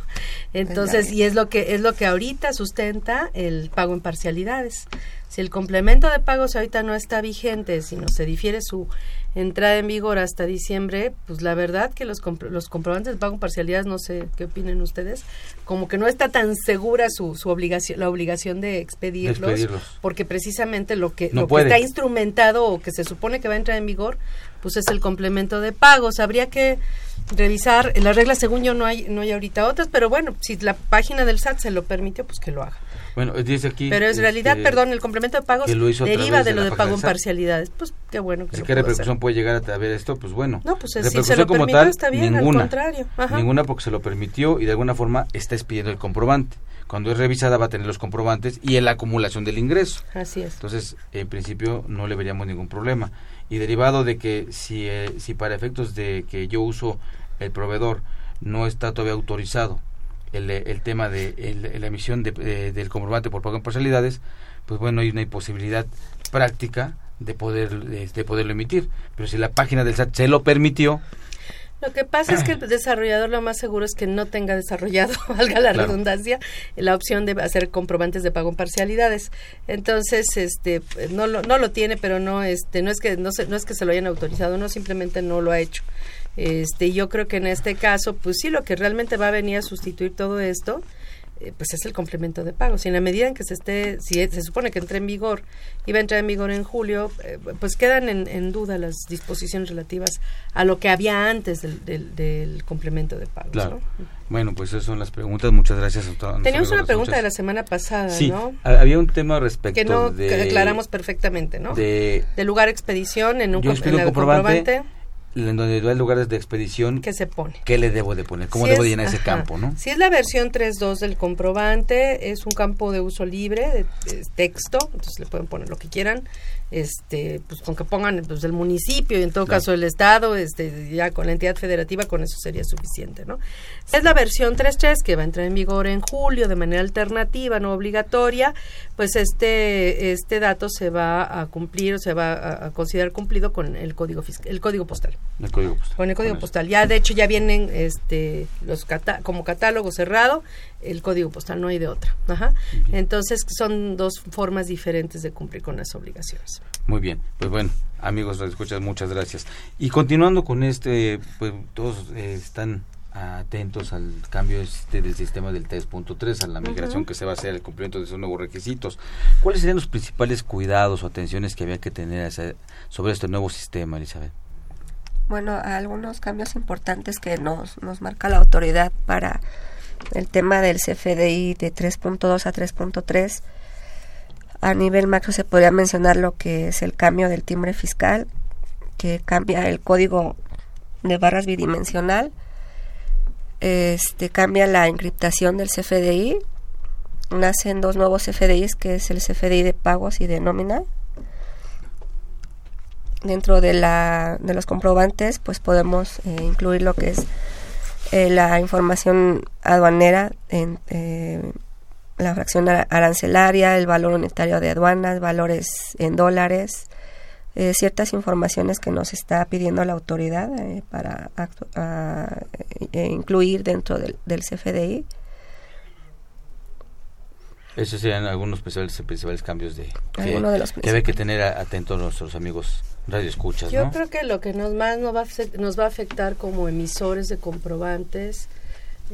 Entonces, y es lo que es lo que ahorita sustenta el pago en parcialidades. Si el complemento de pagos ahorita no está vigente, sino se difiere su entrada en vigor hasta diciembre, pues la verdad que los, los comprobantes de pago en parcialidades, no sé qué opinen ustedes, como que no está tan segura su, su obligación, la obligación de expedirlos, porque precisamente lo que, lo que está instrumentado o que se supone que va a entrar en vigor, pues es el complemento de pagos. Habría que revisar las reglas según yo no hay no hay ahorita otras pero bueno si la página del SAT se lo permite pues que lo haga bueno dice aquí pero en realidad este, perdón el complemento de pagos deriva de, lo de pago en parcialidad pues qué bueno que ¿Qué repercusión puede llegar a ver esto? Pues bueno. No, pues si se lo como tal, está bien, ninguna, al contrario. Ninguna porque se lo permitió y de alguna forma está expidiendo el comprobante. Cuando es revisada va a tener los comprobantes y la acumulación del ingreso. Así es. Entonces, en principio no le veríamos ningún problema. Y derivado de que si, eh, si para efectos de que yo uso el proveedor no está todavía autorizado el, el tema de la emisión de, del comprobante por pago en parcialidades, pues bueno, hay una imposibilidad práctica de poder de poderlo emitir. Pero si la página del SAT se lo permitió, lo que pasa es que el desarrollador lo más seguro es que no tenga desarrollado, valga la redundancia, la opción de hacer comprobantes de pago en parcialidades. Entonces, este, no lo, no lo tiene, pero no, este, no es que no, se, no es que se lo hayan autorizado, no simplemente no lo ha hecho. Este, yo creo que en este caso, pues sí, lo que realmente va a venir a sustituir todo esto pues es el complemento de pago. Si en la medida en que se esté, si se supone que entre en vigor va a entrar en vigor en julio, eh, pues quedan en, duda las disposiciones relativas a lo que había antes del, del, complemento de pago. Claro. Bueno, pues esas son las preguntas. Muchas gracias a todos. Teníamos una pregunta de la semana pasada, sí, ¿no? Había un tema respecto que no de, que aclaramos perfectamente, ¿no? De, lugar expedición en un, yo comprobante en donde hay lugares de expedición. ¿Qué se pone? ¿Qué le debo de poner? ¿Cómo debo llenar ese campo, no? Si es la versión 3.2 del comprobante, es un campo de uso libre, de, de, texto, entonces le pueden poner lo que quieran este pues con que pongan pues el municipio y en todo caso el estado este ya con la entidad federativa con eso sería suficiente no es la versión 3.3 que va a entrar en vigor en julio de manera alternativa no obligatoria. Pues este este dato se va a cumplir o se va a, considerar cumplido con el código fiscal, el código postal. El código postal con el código postal. Ya de hecho ya vienen este los como catálogo cerrado el código postal no hay de otra Ajá. entonces son dos formas diferentes de cumplir con las obligaciones muy bien, pues bueno, amigos, escuchas, muchas gracias. Y continuando con este, pues todos eh, están atentos al cambio este del sistema del 3.3, a la migración que se va a hacer, el cumplimiento de esos nuevos requisitos. ¿Cuáles serían los principales cuidados o atenciones que había que tener sobre este nuevo sistema, Elizabeth? Bueno, algunos cambios importantes que nos, nos marca la autoridad para el tema del CFDI de 3.2 a 3.3 a nivel macro se podría mencionar lo que es el cambio del timbre fiscal, que cambia el código de barras bidimensional, este cambia la encriptación del CFDI, nacen dos nuevos CFDIs, que es el CFDI de pagos y de nómina. Dentro de, la, de los comprobantes, pues podemos eh, incluir lo que es eh, la información aduanera en, eh, la fracción arancelaria, el valor unitario de aduanas, valores en dólares, eh, ciertas informaciones que nos está pidiendo la autoridad para eh, incluir dentro del, CFDI. Esos serían algunos principales, cambios de que, de que tener atentos nuestros amigos Yo creo que lo que nos más nos va, nos va a afectar como emisores de comprobantes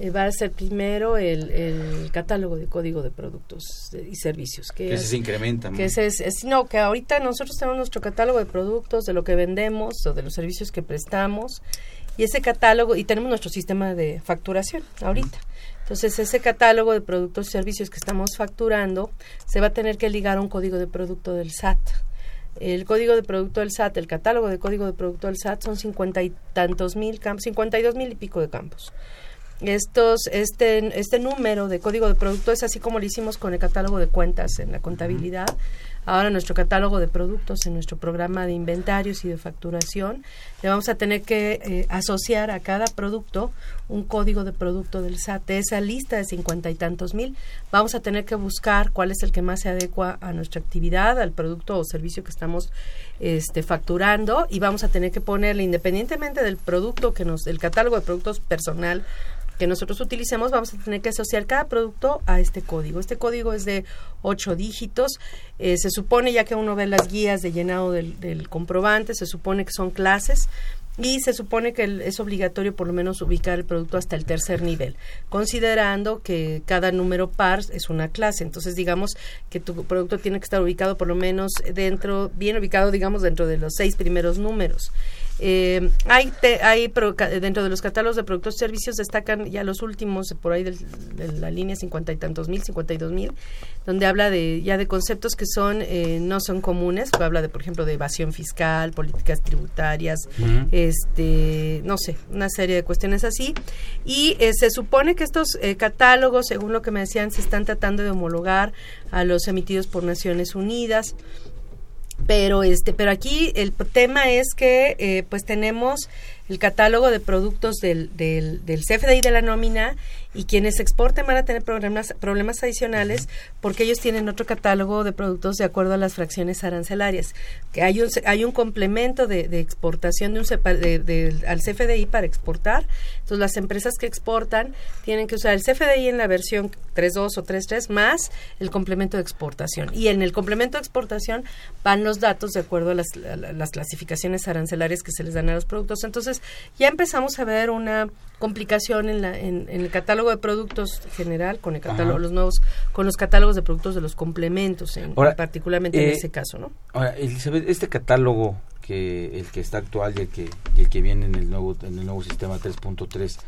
eh, va a ser primero el, catálogo de código de productos y servicios. Que, ese se incrementa. Que ese es, no, que ahorita nosotros tenemos nuestro catálogo de productos, de lo que vendemos o de los servicios que prestamos y ese catálogo, y tenemos nuestro sistema de facturación ahorita. Entonces, ese catálogo de productos y servicios que estamos facturando se va a tener que ligar a un código de producto del SAT. El código de producto del SAT, el catálogo de código de producto del SAT son cincuenta y tantos mil campos, cincuenta y dos mil y pico de campos. Estos este este número de código de producto es así como lo hicimos con el catálogo de cuentas en la contabilidad ahora nuestro catálogo de productos en nuestro programa de inventarios y de facturación. Le vamos a tener que eh, asociar a cada producto un código de producto del SAT esa lista de cincuenta y tantos mil vamos a tener que buscar cuál es el que más se adecua a nuestra actividad al producto o servicio que estamos este facturando y vamos a tener que ponerle independientemente del producto que nos el catálogo de productos personal que nosotros utilicemos, vamos a tener que asociar cada producto a este código. Este código es de ocho dígitos. Eh, se supone, ya que uno ve las guías de llenado del, comprobante, se supone que son clases y se supone que es obligatorio por lo menos ubicar el producto hasta el tercer nivel, considerando que cada número par es una clase. Entonces, digamos que tu producto tiene que estar ubicado por lo menos dentro, bien ubicado, digamos, dentro de los seis primeros números. Eh, hay hay dentro de los catálogos de productos y servicios destacan ya los últimos, por ahí de la línea cincuenta y tantos mil, cincuenta y dos mil, donde habla de ya de conceptos que son eh, no son comunes, habla de, por ejemplo, de evasión fiscal, políticas tributarias, este, no sé, una serie de cuestiones así. Y eh, se supone que estos catálogos, según lo que me decían, se están tratando de homologar a los emitidos por Naciones Unidas pero este pero aquí el tema es que eh, pues tenemos el catálogo de productos del, del, del CFDI de la nómina y quienes exporten van a tener problemas, problemas adicionales porque ellos tienen otro catálogo de productos de acuerdo a las fracciones arancelarias. Que hay un, hay un complemento de, de exportación de un, de, al CFDI para exportar. Entonces las empresas que exportan tienen que usar el CFDI en la versión 3.2 o 3.3 más el complemento de exportación. Y en el complemento de exportación van los datos de acuerdo a las, las clasificaciones arancelarias que se les dan a los productos. Entonces ya empezamos a ver una complicación en, la, en, el catálogo de productos general con el catálogo los nuevos con los catálogos de productos de los complementos en, particularmente en eh, ese caso no ahora Elizabeth este catálogo que el que está actual y el que y el que viene en el nuevo en el nuevo sistema 3.3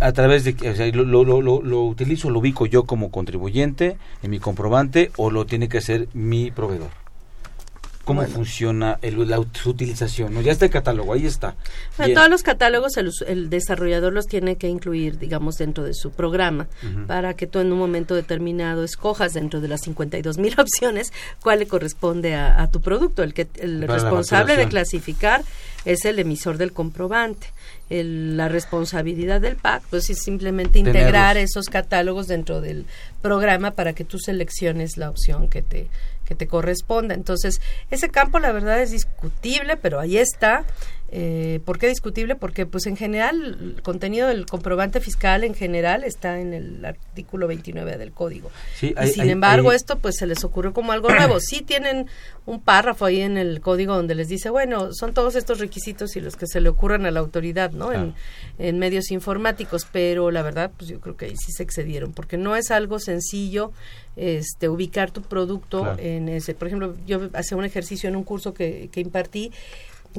a través de o sea, lo, lo, lo, lo, utilizo lo ubico yo como contribuyente en mi comprobante o lo tiene que hacer mi proveedor cómo funciona el, la utilización. ¿no? Ya está el catálogo, ahí está. todos los catálogos el, desarrollador los tiene que incluir, digamos, dentro de su programa, para que tú en un momento determinado escojas dentro de las 52 mil opciones cuál le corresponde a, tu producto. El, que, el responsable de clasificar es el emisor del comprobante. la responsabilidad del PAC, pues es simplemente integrar esos catálogos dentro del programa para que tú selecciones la opción que te que te corresponda. Entonces, ese campo la verdad es discutible, pero ahí está. Eh, ¿Por qué discutible? Porque pues en general el contenido del comprobante fiscal en general está en el artículo 29 del código. y sin embargo esto pues se les ocurrió como algo nuevo. Sí tienen un párrafo ahí en el código donde les dice, bueno, son todos estos requisitos y los que se le ocurran a la autoridad, ¿no? En, en medios informáticos, pero la verdad pues yo creo que ahí sí se excedieron porque no es algo sencillo este, ubicar tu producto en ese. Por ejemplo, yo hacía un ejercicio en un curso que, que impartí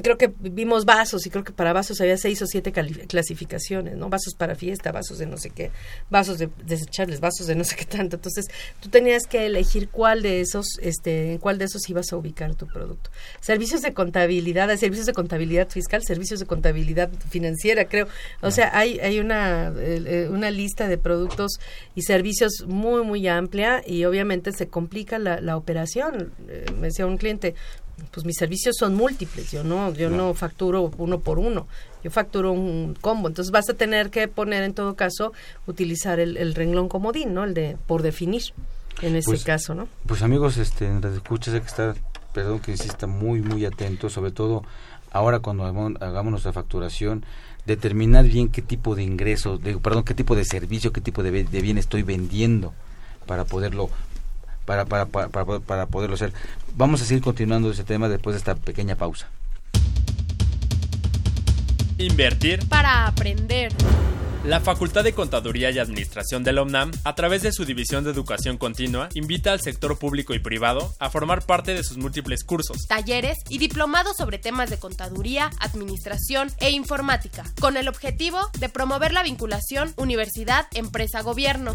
creo que vimos vasos y creo que para vasos había seis o siete clasificaciones, ¿no? Vasos para fiesta, vasos de no sé qué, vasos de desechables, vasos de no sé qué tanto. Entonces, tú tenías que elegir cuál de esos, este, en cuál de esos ibas a ubicar tu producto. Servicios de contabilidad, servicios de contabilidad fiscal, servicios de contabilidad financiera, creo. O sea, hay, hay una, eh, una lista de productos y servicios muy, muy amplia y obviamente se complica la, la operación. Eh, me decía un cliente, pues mis servicios son múltiples, yo no, yo no. facturo uno por uno, yo facturo un combo, entonces vas a tener que poner en todo caso, utilizar el, renglón comodín, ¿no? El de por definir, en ese pues, caso, ¿no? Pues amigos, este, en escuchas hay que estar, perdón que insista, muy, muy atento, sobre todo ahora cuando hagamos nuestra facturación, determinar bien qué tipo de ingresos, de, perdón, qué tipo de servicio, qué tipo de, de bien estoy vendiendo para poderlo para, para, para, para, poderlo hacer. Vamos a seguir continuando ese tema después de esta pequeña pausa. Invertir para aprender. La Facultad de Contaduría y Administración de la UNAM, a través de su División de Educación Continua, invita al sector público y privado a formar parte de sus múltiples cursos, talleres y diplomados sobre temas de contaduría, administración e informática, con el objetivo de promover la vinculación universidad-empresa-gobierno.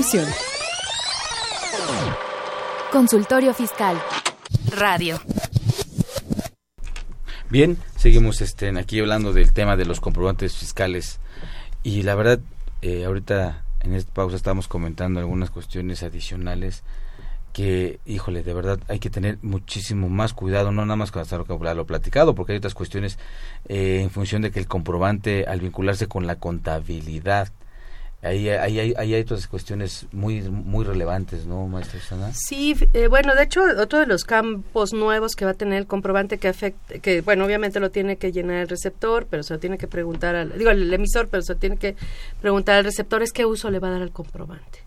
Consultorio Fiscal. Radio. Bien, Seguimos este, aquí hablando del tema de los comprobantes fiscales y la verdad, eh, ahorita en esta pausa estamos comentando algunas cuestiones adicionales que, híjole, de verdad hay que tener muchísimo más cuidado, no nada más con lo, lo platicado, porque hay otras cuestiones eh, en función de que el comprobante al vincularse con la contabilidad Ahí, ahí, ahí, hay otras cuestiones muy muy relevantes, ¿no, maestra Sana? Sí, eh, bueno, de hecho, otro de los campos nuevos que va a tener el comprobante que afecta, que bueno, obviamente lo tiene que llenar el receptor, pero se lo tiene que preguntar al, digo, el emisor, pero se lo tiene que preguntar al receptor es qué uso le va a dar al comprobante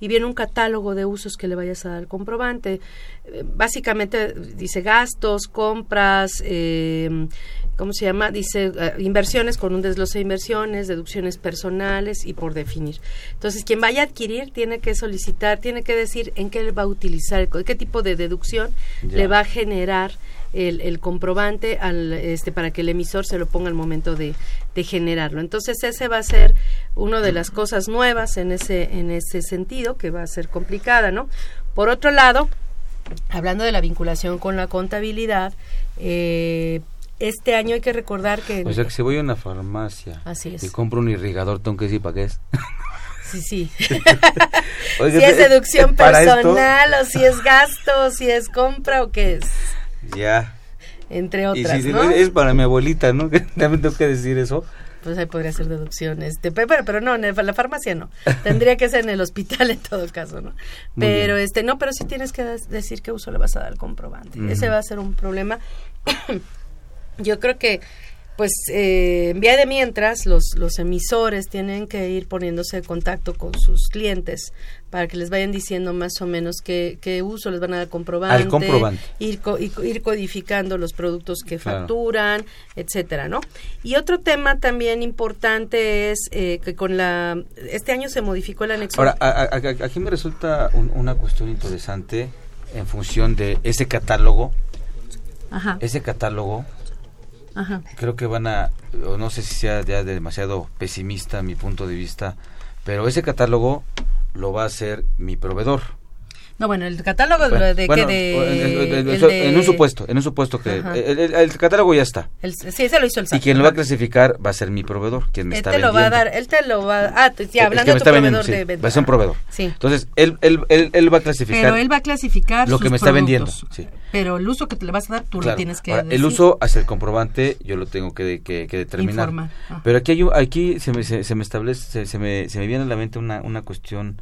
y viene un catálogo de usos que le vayas a dar al comprobante. Eh, básicamente dice gastos, compras, eh, ¿cómo se llama? Dice eh, inversiones con un desglose de inversiones, deducciones personales y por definir. Entonces, quien vaya a adquirir tiene que solicitar, tiene que decir en qué va a utilizar, qué tipo de deducción le va a generar el, el, comprobante al, este, para que el emisor se lo ponga al momento de, de generarlo. Entonces, ese va a ser una de las cosas nuevas en ese, en ese sentido, que va a ser complicada, ¿no? Por otro lado, hablando de la vinculación con la contabilidad, eh, este año hay que recordar que... O sea, que si voy a una farmacia y compro un irrigador, tengo que decir para qué es. Sí, sí. si es deducción personal o si es gasto, o si es compra o qué es. Ya. Entre otras, y si es para mi abuelita, ¿no? También tengo que decir eso pues ahí podría ser deducción. Este, pero, pero no, en la farmacia no. Tendría que ser en el hospital en todo caso, ¿no? pero este, no, pero sí tienes que decir qué uso le vas a dar al comprobante. Ese va a ser un problema. Yo creo que pues eh, en vía de mientras los, los emisores tienen que ir poniéndose en contacto con sus clientes para que les vayan diciendo más o menos qué, qué uso les van a dar comprobante, comprobante. Ir, ir codificando los productos que facturan, etcétera, ¿no? Y otro tema también importante es eh, que con la este año se modificó el anexo. Ahora, aquí me resulta una cuestión interesante en función de ese catálogo. Ajá. Ese catálogo Creo que van a, no sé si sea ya demasiado pesimista mi punto de vista, pero ese catálogo lo va a hacer mi proveedor. No, bueno, el catálogo de, que de, en, un supuesto, en un supuesto que el, catálogo ya está. sí, ese lo hizo el SAT. Y quien lo va a clasificar va a ser mi proveedor, quien me está vendiendo. Él te lo va a dar, él te lo va a ah, ya hablando de tu proveedor de venta. Va a ser un proveedor. Sí. Entonces, él, él, él, él, va a clasificar. Pero él va a clasificar lo que me está vendiendo. Sí. Pero el uso que te le vas a dar, tú lo tienes que El uso hacia el comprobante, yo lo tengo que, que, que determinar. Pero aquí hay, aquí se me, se, me establece, se, me, se me viene a la mente una, una cuestión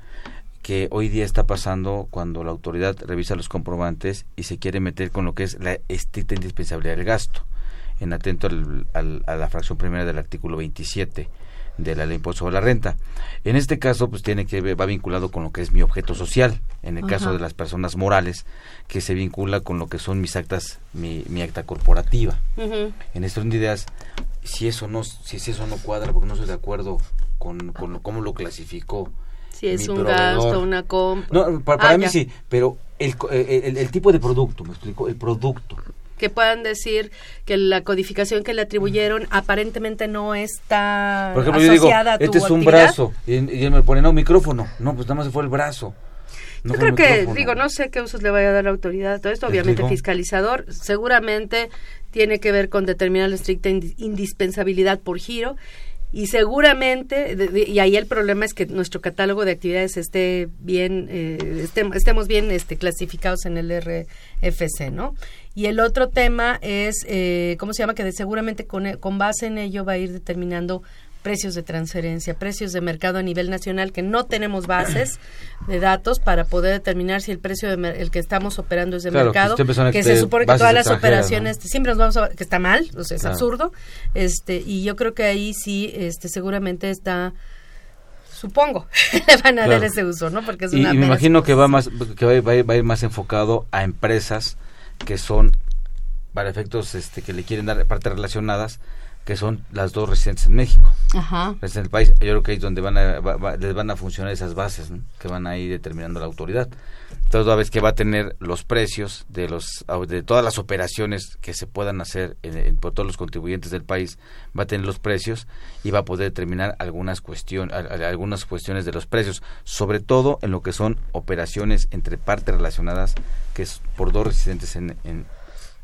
que hoy día está pasando cuando la autoridad revisa los comprobantes y se quiere meter con lo que es la estricta indispensabilidad del gasto, en atento al, a la fracción primera del artículo 27 de la ley impuesto sobre la renta. En este caso, pues tiene que va vinculado con lo que es mi objeto social. En el caso de las personas morales, que se vincula con lo que son mis actas, mi, mi acta corporativa. En este de ideas, si eso no, si eso no cuadra, porque no estoy de acuerdo con, con cómo lo clasificó si es un gasto, una compra. No, para, ah, mí sí, pero el, el, tipo de producto, me explico, el producto. Que puedan decir que la codificación que le atribuyeron aparentemente no está Por ejemplo, asociada yo digo, este es un brazo y, él me pone no micrófono, no, pues nada más se fue el brazo. yo creo que digo, no sé qué usos le vaya a dar la autoridad a todo esto, obviamente fiscalizador, seguramente tiene que ver con determinar la estricta indispensabilidad por giro y seguramente, y ahí el problema es que nuestro catálogo de actividades esté bien, eh, estemos bien este, clasificados en el RFC, ¿no? Y el otro tema es, eh, ¿cómo se llama? Que seguramente con, con base en ello va a ir determinando precios de transferencia, precios de mercado a nivel nacional, que no tenemos bases de datos para poder determinar si el precio de el que estamos operando es de mercado, que, se supone que todas las operaciones siempre nos vamos a que está mal, o sea, es absurdo, este y yo creo que ahí sí este seguramente está supongo le van a dar ese uso, ¿no? Porque es una y me imagino que va más que va, va, a ir más enfocado a empresas que son para efectos este que le quieren dar partes relacionadas que son las dos residentes en México. Ajá. En el país, yo creo que es donde van a, les van a funcionar esas bases que van a ir determinando la autoridad. Toda vez que va a tener los precios de los de todas las operaciones que se puedan hacer por todos los contribuyentes del país, va a tener los precios y va a poder determinar algunas, cuestión, algunas cuestiones de los precios, sobre todo en lo que son operaciones entre partes relacionadas, que es por dos residentes en, en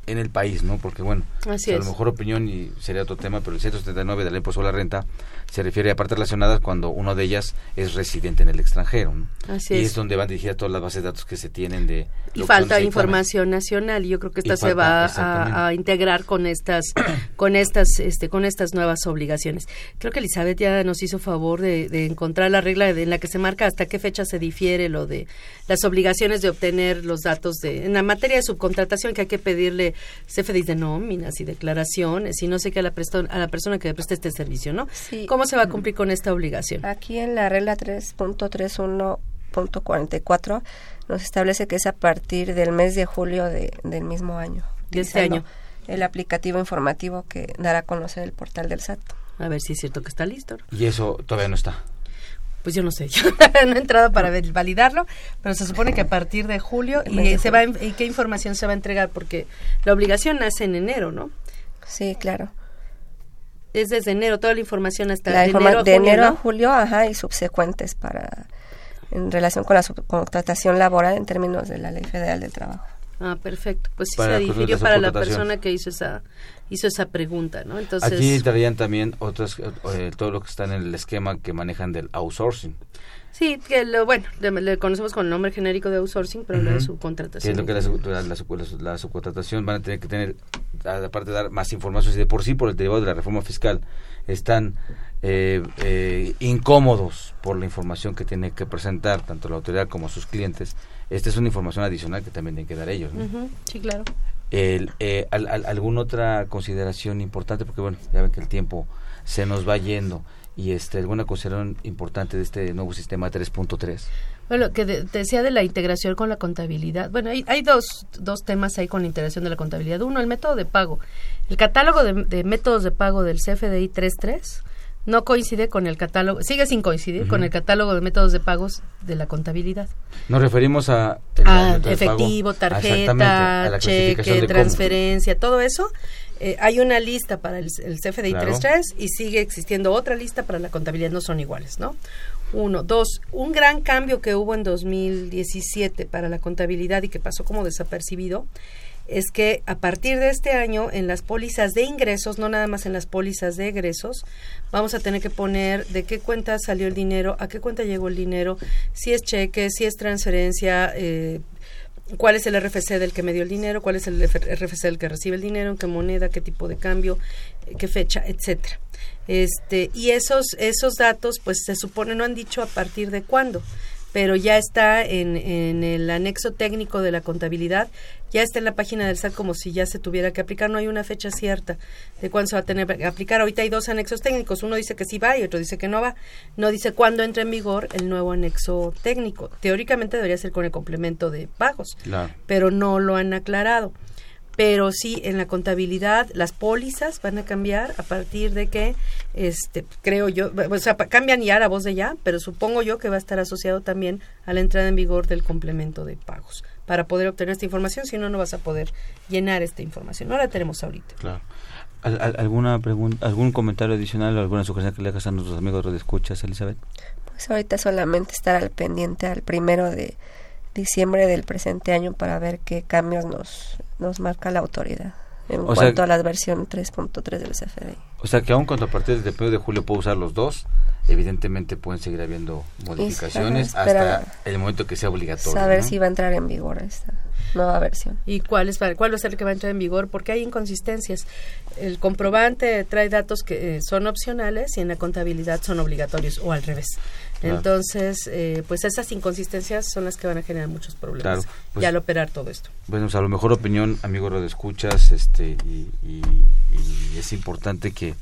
el país, ¿no? Porque bueno, Así a lo mejor opinión y sería otro tema, pero el 179 de la ley por la renta se refiere a partes relacionadas cuando uno de ellas es residente en el extranjero, ¿no? Así y es. es donde van dirigidas todas las bases de datos que se tienen de... y falta información nacional y yo creo que Y esta se falta, va a, integrar con estas con estas este con estas nuevas obligaciones creo que Elizabeth ya nos hizo favor de, de encontrar la regla de- en la que se marca hasta qué fecha se difiere lo de las obligaciones de obtener los datos de en la materia de subcontratación que hay que pedirle CFDIs de nóminas y declaraciones y no sé qué a la presto- a la persona que le preste este servicio no Sí. cómo se va a cumplir con esta obligación Aquí en la regla 3.31.44 nos establece que es a partir del mes de julio de- del mismo año. De este año. El aplicativo informativo que dará a conocer el portal del SAT. a ver si es cierto que está listo Y eso todavía no está. Pues yo no sé, yo no he entrado para validarlo, pero se supone que a partir de julio y de se va y qué información se va a entregar porque la obligación nace en enero, ¿no? Sí, claro. Es desde enero toda la información hasta La de informa- enero a de enero a julio, ajá, y subsecuentes para en relación con la subcontratación laboral en términos de la Ley Federal del Trabajo. Ah, perfecto. Pues sí se la difirió la para la persona que hizo esa hizo esa pregunta, ¿no? Entonces Aquí entrarían también otras, eh, todo lo que está en el esquema que manejan del outsourcing. sí, que lo bueno, le, le conocemos con el nombre genérico de outsourcing, pero la de Ujú. subcontratación. Es lo que la, la, la la la subcontratación van a tener que tener, aparte de dar más información, si de por sí por el derivado de la reforma fiscal están eh, eh, incómodos por la información que tiene que presentar tanto la autoridad como sus clientes, esta es una información adicional que también tienen que dar ellos. Sí, claro. El, eh, al- al- ¿Alguna otra consideración importante? Porque bueno, ya ven que el tiempo se nos va yendo. Y este, alguna consideración importante de este nuevo sistema 3.3. Bueno, que de- te decía de la integración con la contabilidad. Bueno, hay, hay dos, dos temas ahí con la integración de la contabilidad. Uno, el método de pago. El catálogo de, de métodos de pago del CFDI 3.3 no coincide con el catálogo, sigue sin coincidir con el catálogo de métodos de pagos de la contabilidad. Nos referimos a... Ah, pago, efectivo, tarjeta, a cheque, transferencia, todo eso. Eh, hay una lista para el, el CFDI Claro. 3.3 y sigue existiendo otra lista para la contabilidad, no son iguales, ¿no? Uno, dos, un gran cambio que hubo en 2017 para la contabilidad y que pasó como desapercibido es que a partir de este año en las pólizas de ingresos, no nada más en las pólizas de egresos, vamos a tener que poner de qué cuenta salió el dinero, a qué cuenta llegó el dinero, si es cheque, si es transferencia, eh, cuál es el RFC del que me dio el dinero, cuál es el RFC del que recibe el dinero, qué moneda, qué tipo de cambio, eh, qué fecha, etcétera. Este, y esos, esos datos, pues se supone, no han dicho a partir de cuándo, pero ya está en, en el anexo técnico de la contabilidad, ya está en la página del SAT como si ya se tuviera que aplicar, no hay una fecha cierta de cuándo se va a tener que aplicar. Ahorita hay dos anexos técnicos, uno dice que sí va y otro dice que no va, no dice cuándo entra en vigor el nuevo anexo técnico. Teóricamente debería ser con el complemento de pagos, Claro. pero no lo han aclarado. Pero sí, en la contabilidad, las pólizas van a cambiar a partir de que, este, creo yo, o sea, cambian ya la voz de ya, pero supongo yo que va a estar asociado también a la entrada en vigor del complemento de pagos para poder obtener esta información, si no, no vas a poder llenar esta información. No la tenemos ahorita. Claro. ¿Al- al- ¿Alguna pregunta, algún comentario adicional o alguna sugerencia que le hagas a nuestros amigos de escuchas, Elizabeth? Pues ahorita solamente estar al pendiente al primero de diciembre del presente año para ver qué cambios nos, nos marca la autoridad en O sea- cuanto a la versión 3.3 del CFDI. O sea que aún cuando a partir del 1 de julio puedo usar los dos, evidentemente pueden seguir habiendo modificaciones hasta el momento que sea obligatorio. Saber ¿no? si va a entrar en vigor esta nueva versión. ¿Y cuál, es, cuál va a ser el que va a entrar en vigor? Porque hay inconsistencias. El comprobante trae datos que eh, son opcionales y en la contabilidad son obligatorios o al revés. Claro. Entonces, eh, pues esas inconsistencias son las que van a generar muchos problemas Claro, pues- ya al operar todo esto. Bueno, pues a lo mejor opinión, amigo de escuchas, este, y, y- y es importante que,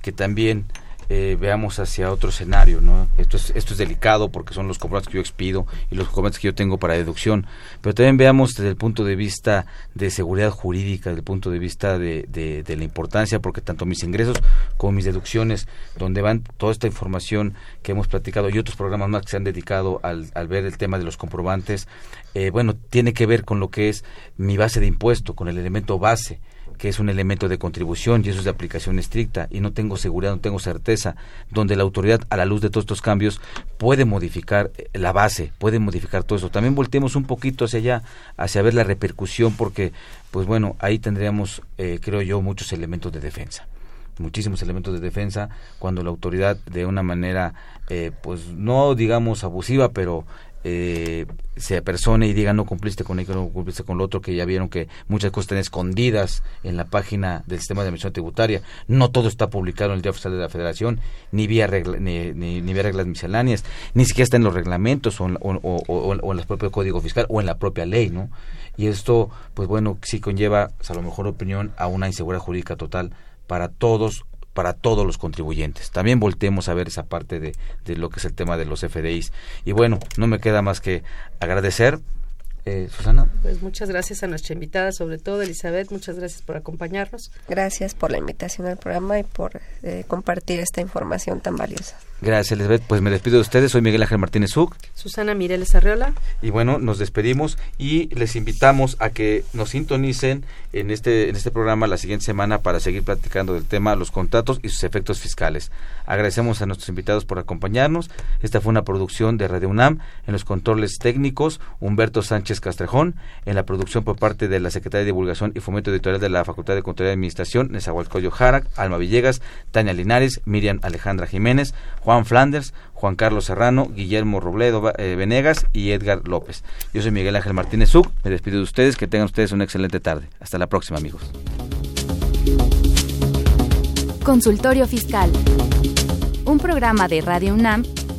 que también eh, veamos hacia otro escenario, ¿no? Esto es, esto es delicado porque son los comprobantes que yo expido y los comprobantes que yo tengo para deducción, pero también veamos desde el punto de vista de seguridad jurídica, desde el punto de vista de, la importancia, porque tanto mis ingresos como mis deducciones, donde van toda esta información que hemos platicado y otros programas más que se han dedicado al, al ver el tema de los comprobantes, eh, bueno, tiene que ver con lo que es mi base de impuesto, con el elemento base que es un elemento de contribución y eso es de aplicación estricta y no tengo seguridad, no tengo certeza, donde la autoridad a la luz de todos estos cambios puede modificar eh, la base, puede modificar todo eso. También volteemos un poquito hacia allá, hacia ver la repercusión porque, pues bueno, ahí tendríamos, eh, creo yo, muchos elementos de defensa muchísimos elementos de defensa cuando la autoridad de una manera eh, pues no digamos abusiva pero eh, se apersone y diga no cumpliste con ello, no cumpliste con lo otro, que ya vieron que muchas cosas están escondidas en la página del sistema de admisión tributaria. No todo está publicado en el Día Oficial de la Federación, ni vía, ni, ni, vía reglas misceláneas, ni siquiera está en los reglamentos o en, o, en el propio Código Fiscal o en la propia ley, ¿no? Y esto, pues bueno, sí conlleva, a lo mejor opinión, a una inseguridad jurídica total para todos para todos los contribuyentes. También volteemos a ver esa parte de, de lo que es el tema de los FDIs. Y bueno, no me queda más que agradecer eh, Susana. Pues muchas gracias a nuestra invitada, sobre todo Elizabeth, muchas gracias por acompañarnos. Gracias por la invitación al programa y por eh, compartir esta información tan valiosa. Gracias, Elizabeth. Pues me despido de ustedes. Soy Miguel Ángel Martínez Uc. Susana Mireles Arreola. Y bueno, nos despedimos y les invitamos a que nos sintonicen en este, en este programa la siguiente semana para seguir platicando del tema los contratos y sus efectos fiscales. Agradecemos a nuestros invitados por acompañarnos. Esta fue una producción de Radio UNAM. En los controles técnicos, Humberto Sánchez Castrejón. En la producción por parte de la Secretaría de Divulgación y Fomento Editorial de la Facultad de Control y Administración, Nezahualcóyotl Jarac, Alma Villegas, Tania Linares, Miriam Alejandra Jiménez, Juan Flanders, Juan Carlos Serrano, Guillermo Robledo eh, Venegas y Edgar López. Yo soy Miguel Ángel Martínez Zuc, me despido de ustedes, que tengan ustedes una excelente tarde. Hasta la próxima amigos. Consultorio Fiscal, un programa de Radio UNAM